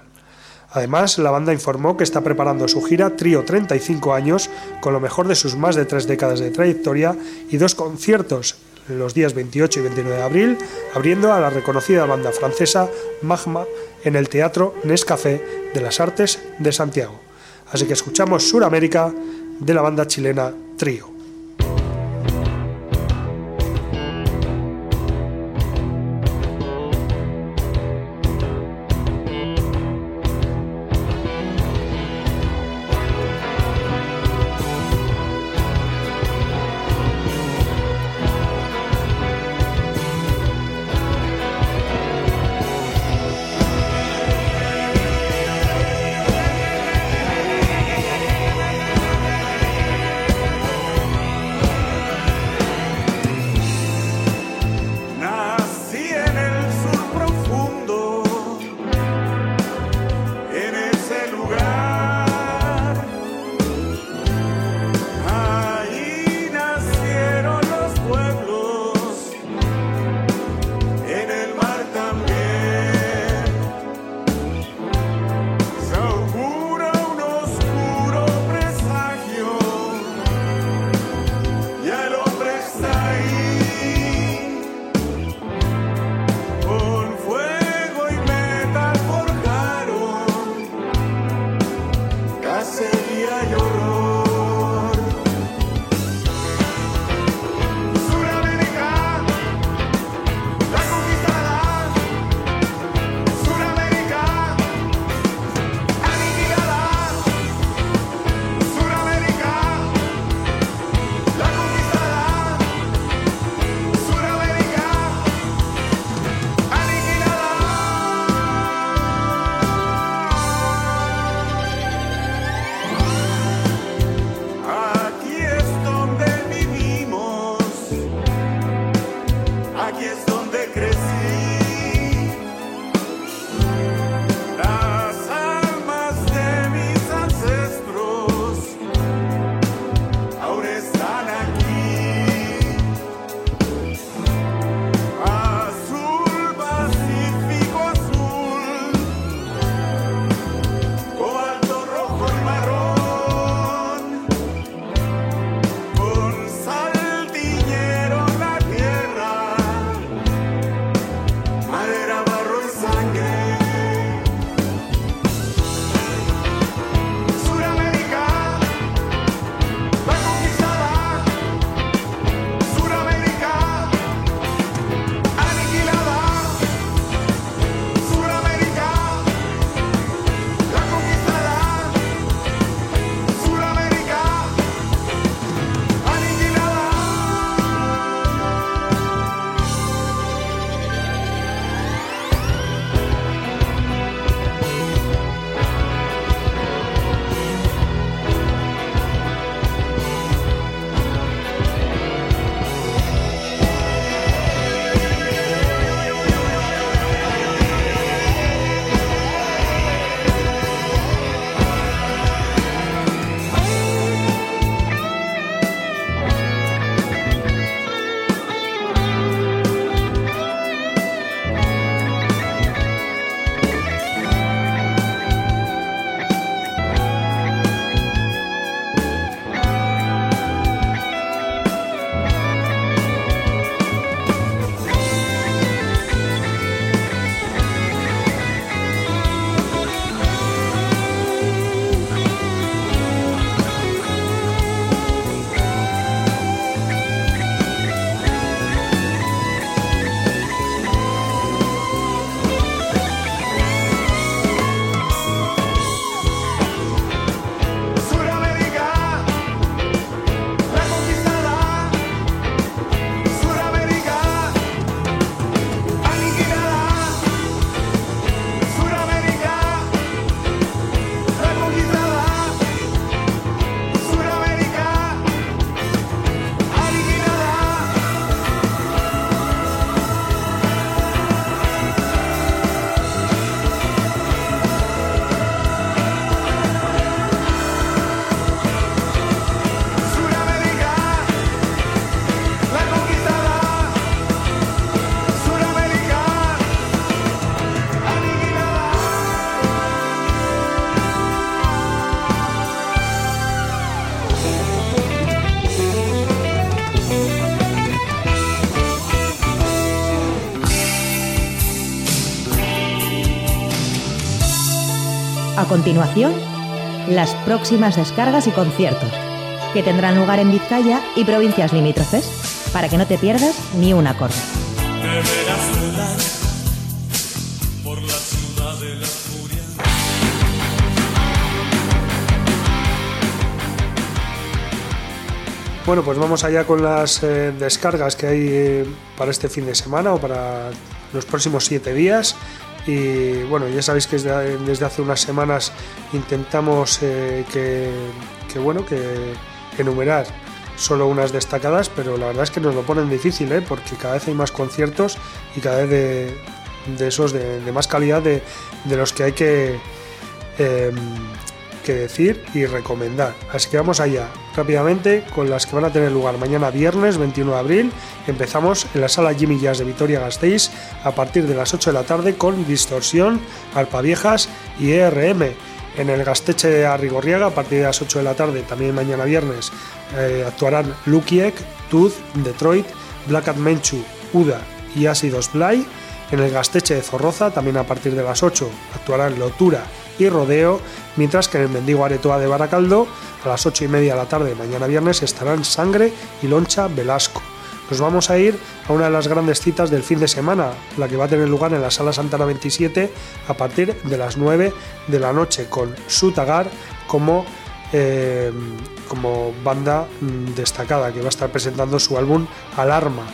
Además, la banda informó que está preparando su gira Trío 35 años, con lo mejor de sus más de tres décadas de trayectoria y dos conciertos los días 28 y 29 de abril, abriendo a la reconocida banda francesa Magma en el Teatro Nescafé de las Artes de Santiago. Así que escuchamos Suramérica de la banda chilena Trío. Continuación, las próximas descargas y conciertos, que tendrán lugar en Vizcaya y provincias limítrofes, para que no te pierdas ni un acorde. Bueno, pues vamos allá con las eh, descargas que hay eh, para este fin de semana o para los próximos siete días. Y bueno, ya sabéis que desde, hace unas semanas intentamos eh, que, bueno, que enumerar solo unas destacadas, pero la verdad es que nos lo ponen difícil, ¿eh? porque cada vez hay más conciertos y cada vez de, esos de, de más calidad de, de los que hay que, em, que decir y recomendar. Así que vamos allá rápidamente con las que van a tener lugar mañana viernes 21 de abril. Empezamos en la sala Jimmy Jazz de Vitoria Gasteiz a partir de las 8 de la tarde con Distorsión, Viejas y ERM. En el Gasteche de Arrigorriaga a partir de las 8 de la tarde, también mañana viernes, eh, actuarán Lukiek, Tooth, Detroit, Black At Menchu, Uda y Ácidos Blay. En el Gasteche de Zorroza, también a partir de las 8, actuarán Lotura y Rodeo, mientras que en el Mendigo Aretoa de Baracaldo, a las 8 y media de la tarde, mañana viernes, estarán Sangre y Loncha Velasco. Nos vamos a ir a una de las grandes citas del fin de semana, la que va a tener lugar en la Sala Santana 27 a partir de las 9 de la noche, con Sutagar como, eh, como banda mm, destacada, que va a estar presentando su álbum Alarma.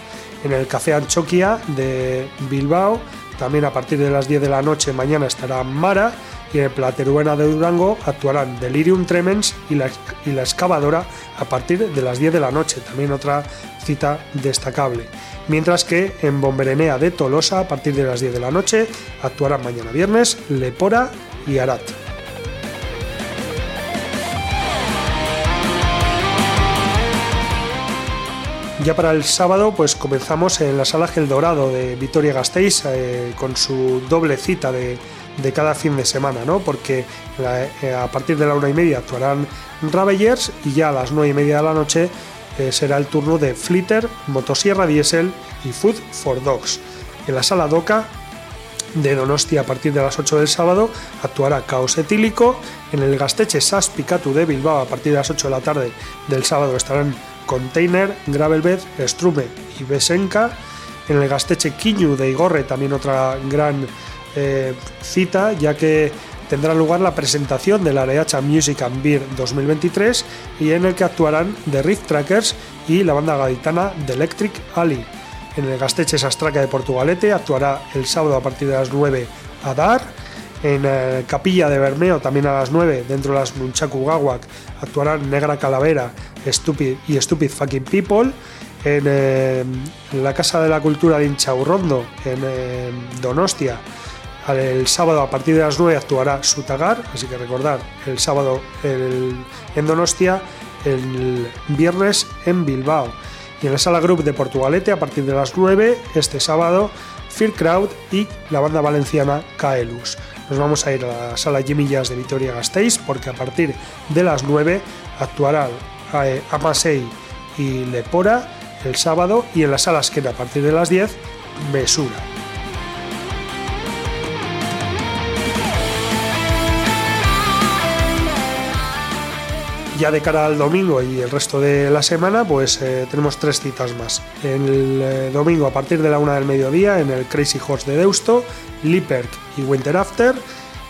En el Café Anchoquia de Bilbao, también a partir de las 10 de la noche mañana estará Mara y en Plateruena de Durango actuarán Delirium Tremens y la, y la Excavadora a partir de las 10 de la noche, también otra cita destacable. Mientras que en Bomberenea de Tolosa, a partir de las 10 de la noche, actuarán mañana viernes Lepora y Arat. Ya para el sábado, pues comenzamos en la sala Gel Dorado de Vitoria Gasteiz eh, con su doble cita de, de cada fin de semana, ¿no? Porque eh, a partir de la una y media actuarán Ravagers y ya a las nueve y media de la noche eh, será el turno de Flitter, Motosierra Diesel y Food for Dogs. En la sala Doca de Donostia a partir de las 8 del sábado actuará Caos Etílico. En el Gasteche Sas Picatu de Bilbao a partir de las 8 de la tarde del sábado estarán Container, Gravelbed, Strume y Besenka. En el Gasteche Quiñu de Igorre también otra gran eh, cita, ya que tendrá lugar la presentación del Areacha Music and Beer 2023 y en el que actuarán The Riff Trackers y la banda gaditana The Electric Alley. En el Gasteche Sastraca de Portugalete actuará el sábado a partir de las 9 Adar. En eh, Capilla de Bermeo también a las 9 dentro de las Nunchaku Gawak actuarán Negra Calavera Stupid y Stupid Fucking People. En, eh, la Casa de la Cultura de Inchaurrondo en Donostia el sábado a partir de las 9 actuará Sutagar, así que recordar, el sábado el- en Donostia, el viernes en Bilbao. Y en la sala Group de Portugalete a partir de las 9, este sábado, Fear Crowd y la banda valenciana Kaelus. Nos vamos a ir a la sala Jimmy Jazz de Vitoria Gasteiz porque a partir de las 9 actuará eh, Amasei y Lepora el sábado y en la sala Esquena a partir de las 10, Besura. Ya de cara al domingo y el resto de la semana, pues eh, tenemos tres citas más. El eh, domingo a partir de la una del mediodía en el Crazy Horse de Deusto, Lippert y Winter After.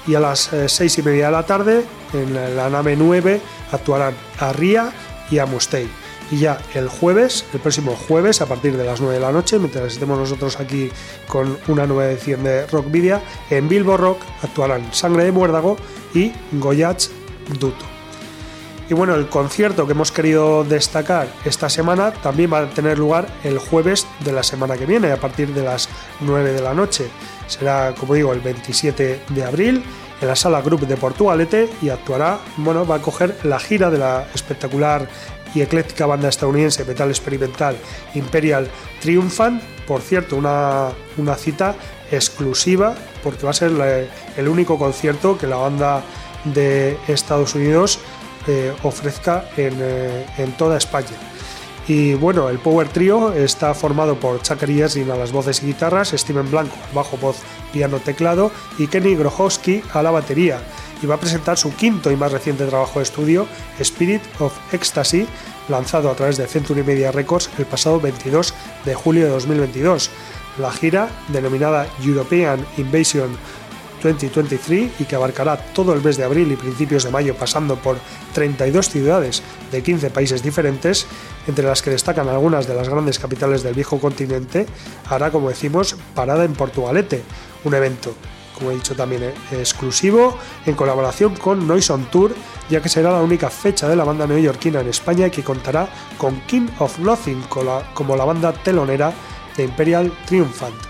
Y a las eh, seis y media de la tarde en la, nave 9 actuarán Arria y Amustei. Y ya el jueves, el próximo jueves, a partir de las 9 de la noche, mientras estemos nosotros aquí con una nueva edición de Rock en Bilbo Rock actuarán Sangre de Muérdago y Goyach Duto. Y bueno, el concierto que hemos querido destacar esta semana también va a tener lugar el jueves de la semana que viene, a partir de las 9 de la noche. Será, como digo, el 27 de abril en la sala Group de Portugalete y actuará, bueno, va a coger la gira de la espectacular y ecléctica banda estadounidense metal experimental Imperial Triumphant. Por cierto, una, una cita exclusiva porque va a ser el único concierto que la banda de Estados Unidos ofrezca en, eh, en toda España. Y bueno, el Power Trio está formado por Chakari Yesin a las voces y guitarras, Steven Blanco al bajo, voz, piano, teclado y Kenny Grochowski a la batería. y va a presentar su quinto y más reciente trabajo de estudio, Spirit of Ecstasy, lanzado a través de Century Media Records el pasado 22 de julio de 2022. La gira, denominada European Invasion 2023 y que abarcará todo el mes de abril y principios de mayo pasando por 32 ciudades de 15 países diferentes, entre las que destacan algunas de las grandes capitales del viejo continente, hará, como decimos, parada en Portugalete, un evento, como he dicho también, eh, exclusivo en colaboración con Noise on Tour, ya que será la única fecha de la banda neoyorquina en España que contará con King of Nothing como la banda telonera de Imperial Triumphant.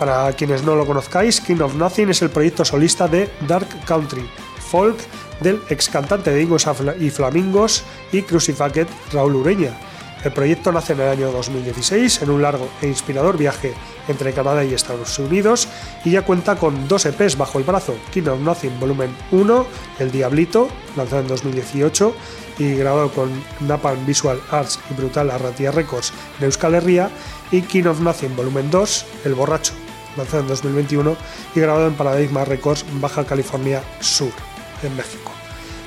Para quienes no lo conozcáis, King of Nothing es el proyecto solista de Dark Country, folk del ex cantante de Ingos y Flamingos y Crucifaket Raúl Ureña. El proyecto nace en el año 2016 en un largo e inspirador viaje entre Canadá y Estados Unidos y ya cuenta con dos EPs bajo el brazo, King of Nothing Volumen 1, El Diablito, lanzado en 2018 y grabado con Napalm Visual Arts y Brutal Arratia Records de Euskal Herria, y King of Nothing Volumen 2, El Borracho, lanzado en 2021 y grabado en Paradigma Records, Baja California Sur, en México.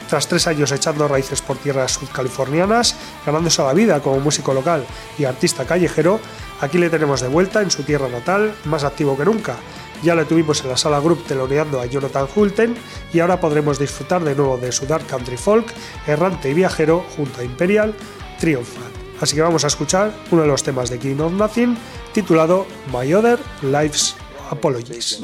Tras tres años echando raíces por tierras sudcalifornianas, ganándose la vida como músico local y artista callejero, aquí le tenemos de vuelta en su tierra natal, más activo que nunca. Ya le tuvimos en la sala group teloneando a Jonathan Hulten y ahora podremos disfrutar de nuevo de su dark country folk, errante y viajero junto a Imperial, Triumphant. Así que vamos a escuchar uno de los temas de King of Nothing titulado My Other Life's Apologies.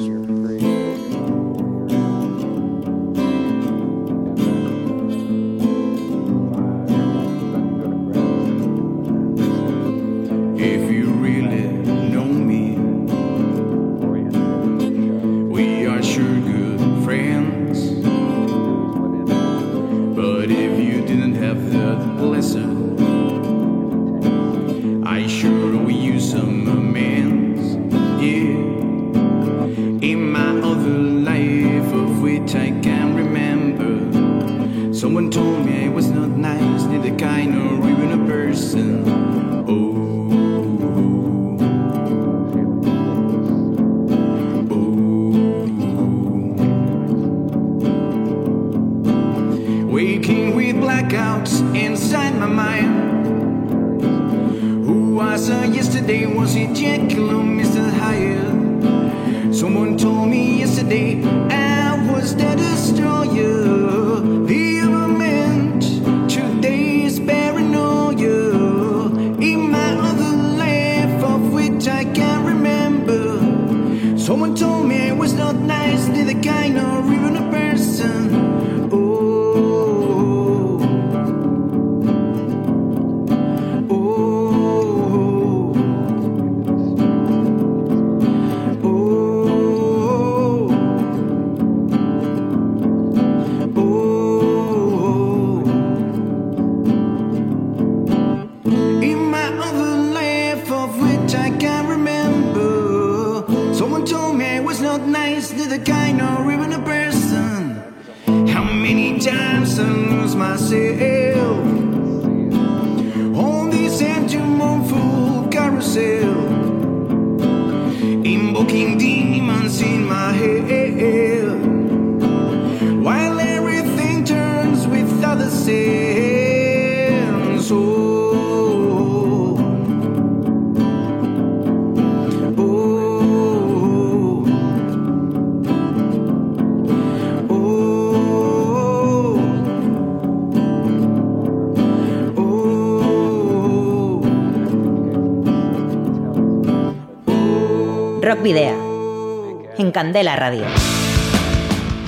Radio.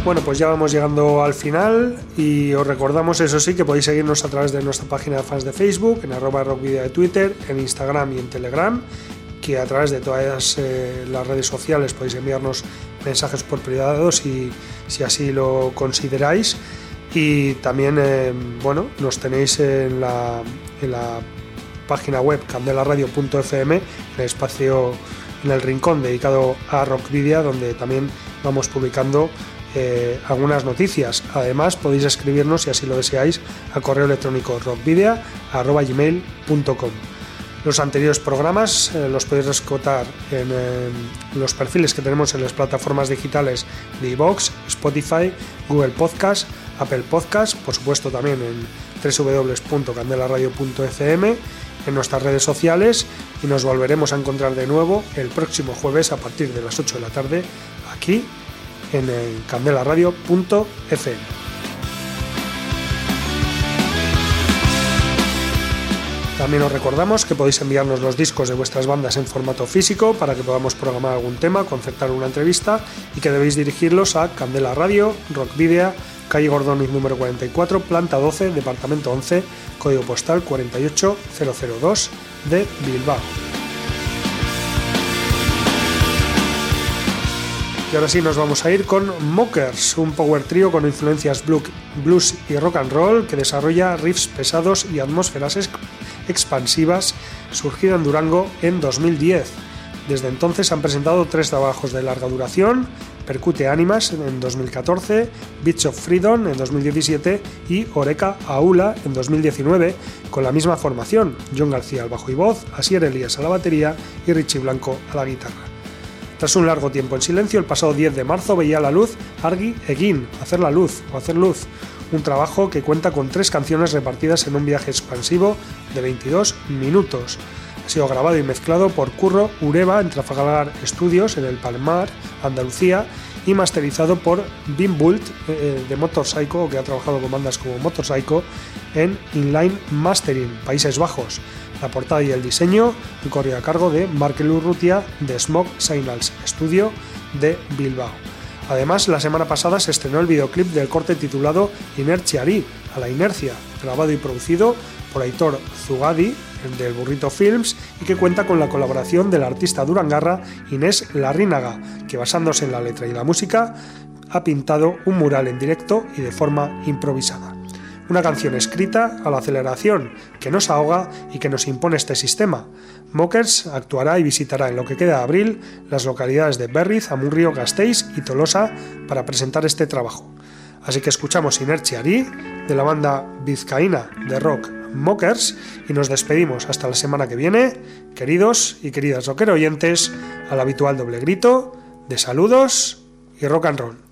Bueno, pues ya vamos llegando al final y os recordamos, eso sí, que podéis seguirnos a través de nuestra página de fans de Facebook, en arroba rockvideo de Twitter, en Instagram y en Telegram, que a través de todas eh, las redes sociales podéis enviarnos mensajes por privado si, si así lo consideráis. Y también, eh, bueno, nos tenéis en la, en la página web candelaradio.fm, en el espacio, en el rincón dedicado a Rockvidia, donde también vamos publicando eh, algunas noticias. Además, podéis escribirnos, si así lo deseáis, a correo electrónico rockvidia.gmail.com. Los anteriores programas eh, los podéis rescotar en los perfiles que tenemos en las plataformas digitales de iVoox, Spotify, Google Podcast, Apple Podcast, por supuesto también en www.candelaradio.fm, en nuestras redes sociales y nos volveremos a encontrar de nuevo el próximo jueves a partir de las 8 de la tarde aquí en el candelaradio.fm. También os recordamos que podéis enviarnos los discos de vuestras bandas en formato físico para que podamos programar algún tema, concertar una entrevista y que debéis dirigirlos a Candela Radio, Rock Video, calle Gordoniz número 44, planta 12, departamento 11, código postal 48002 de Bilbao. Y ahora sí nos vamos a ir con Mockers, un power trio con influencias blues y rock and roll que desarrolla riffs pesados y atmósferas expansivas surgida en Durango en 2010. Desde entonces han presentado tres trabajos de larga duración, Percute Animas en 2014, Beach of Freedom en 2017 y Oreca Aula en 2019, con la misma formación, John García al bajo y voz, Asier Elías a la batería y Richie Blanco a la guitarra. Tras un largo tiempo en silencio, el pasado 10 de marzo veía la luz Argi Egin, Hacer la Luz o Hacer Luz, un trabajo que cuenta con tres canciones repartidas en un viaje expansivo de 22 minutos. Ha sido grabado y mezclado por Curro Ureva en Trafalgar Studios en el Palmar, Andalucía, y masterizado por Bim Bult eh, de Motorpsycho, que ha trabajado con bandas como Motorpsycho, en Inline Mastering, Países Bajos. La portada y el diseño corrió a cargo de Markel Urrutia de Smoke Signals Studio de Bilbao. Además, la semana pasada se estrenó el videoclip del corte titulado Inerciari, a la inercia, grabado y producido por Aitor Zugadi, del Burrito Films, y que cuenta con la colaboración del artista durangarra Inés Larrínaga, que basándose en la letra y la música, ha pintado un mural en directo y de forma improvisada una canción escrita a la aceleración que nos ahoga y que nos impone este sistema. Mockers actuará y visitará en lo que queda de abril las localidades de Berriz, Amurrio, Gasteiz y Tolosa para presentar este trabajo. Así que escuchamos Inercia Ari de la banda vizcaína de rock Mockers y nos despedimos hasta la semana que viene, queridos y queridas rocker oyentes, al habitual doble grito de saludos y rock and roll.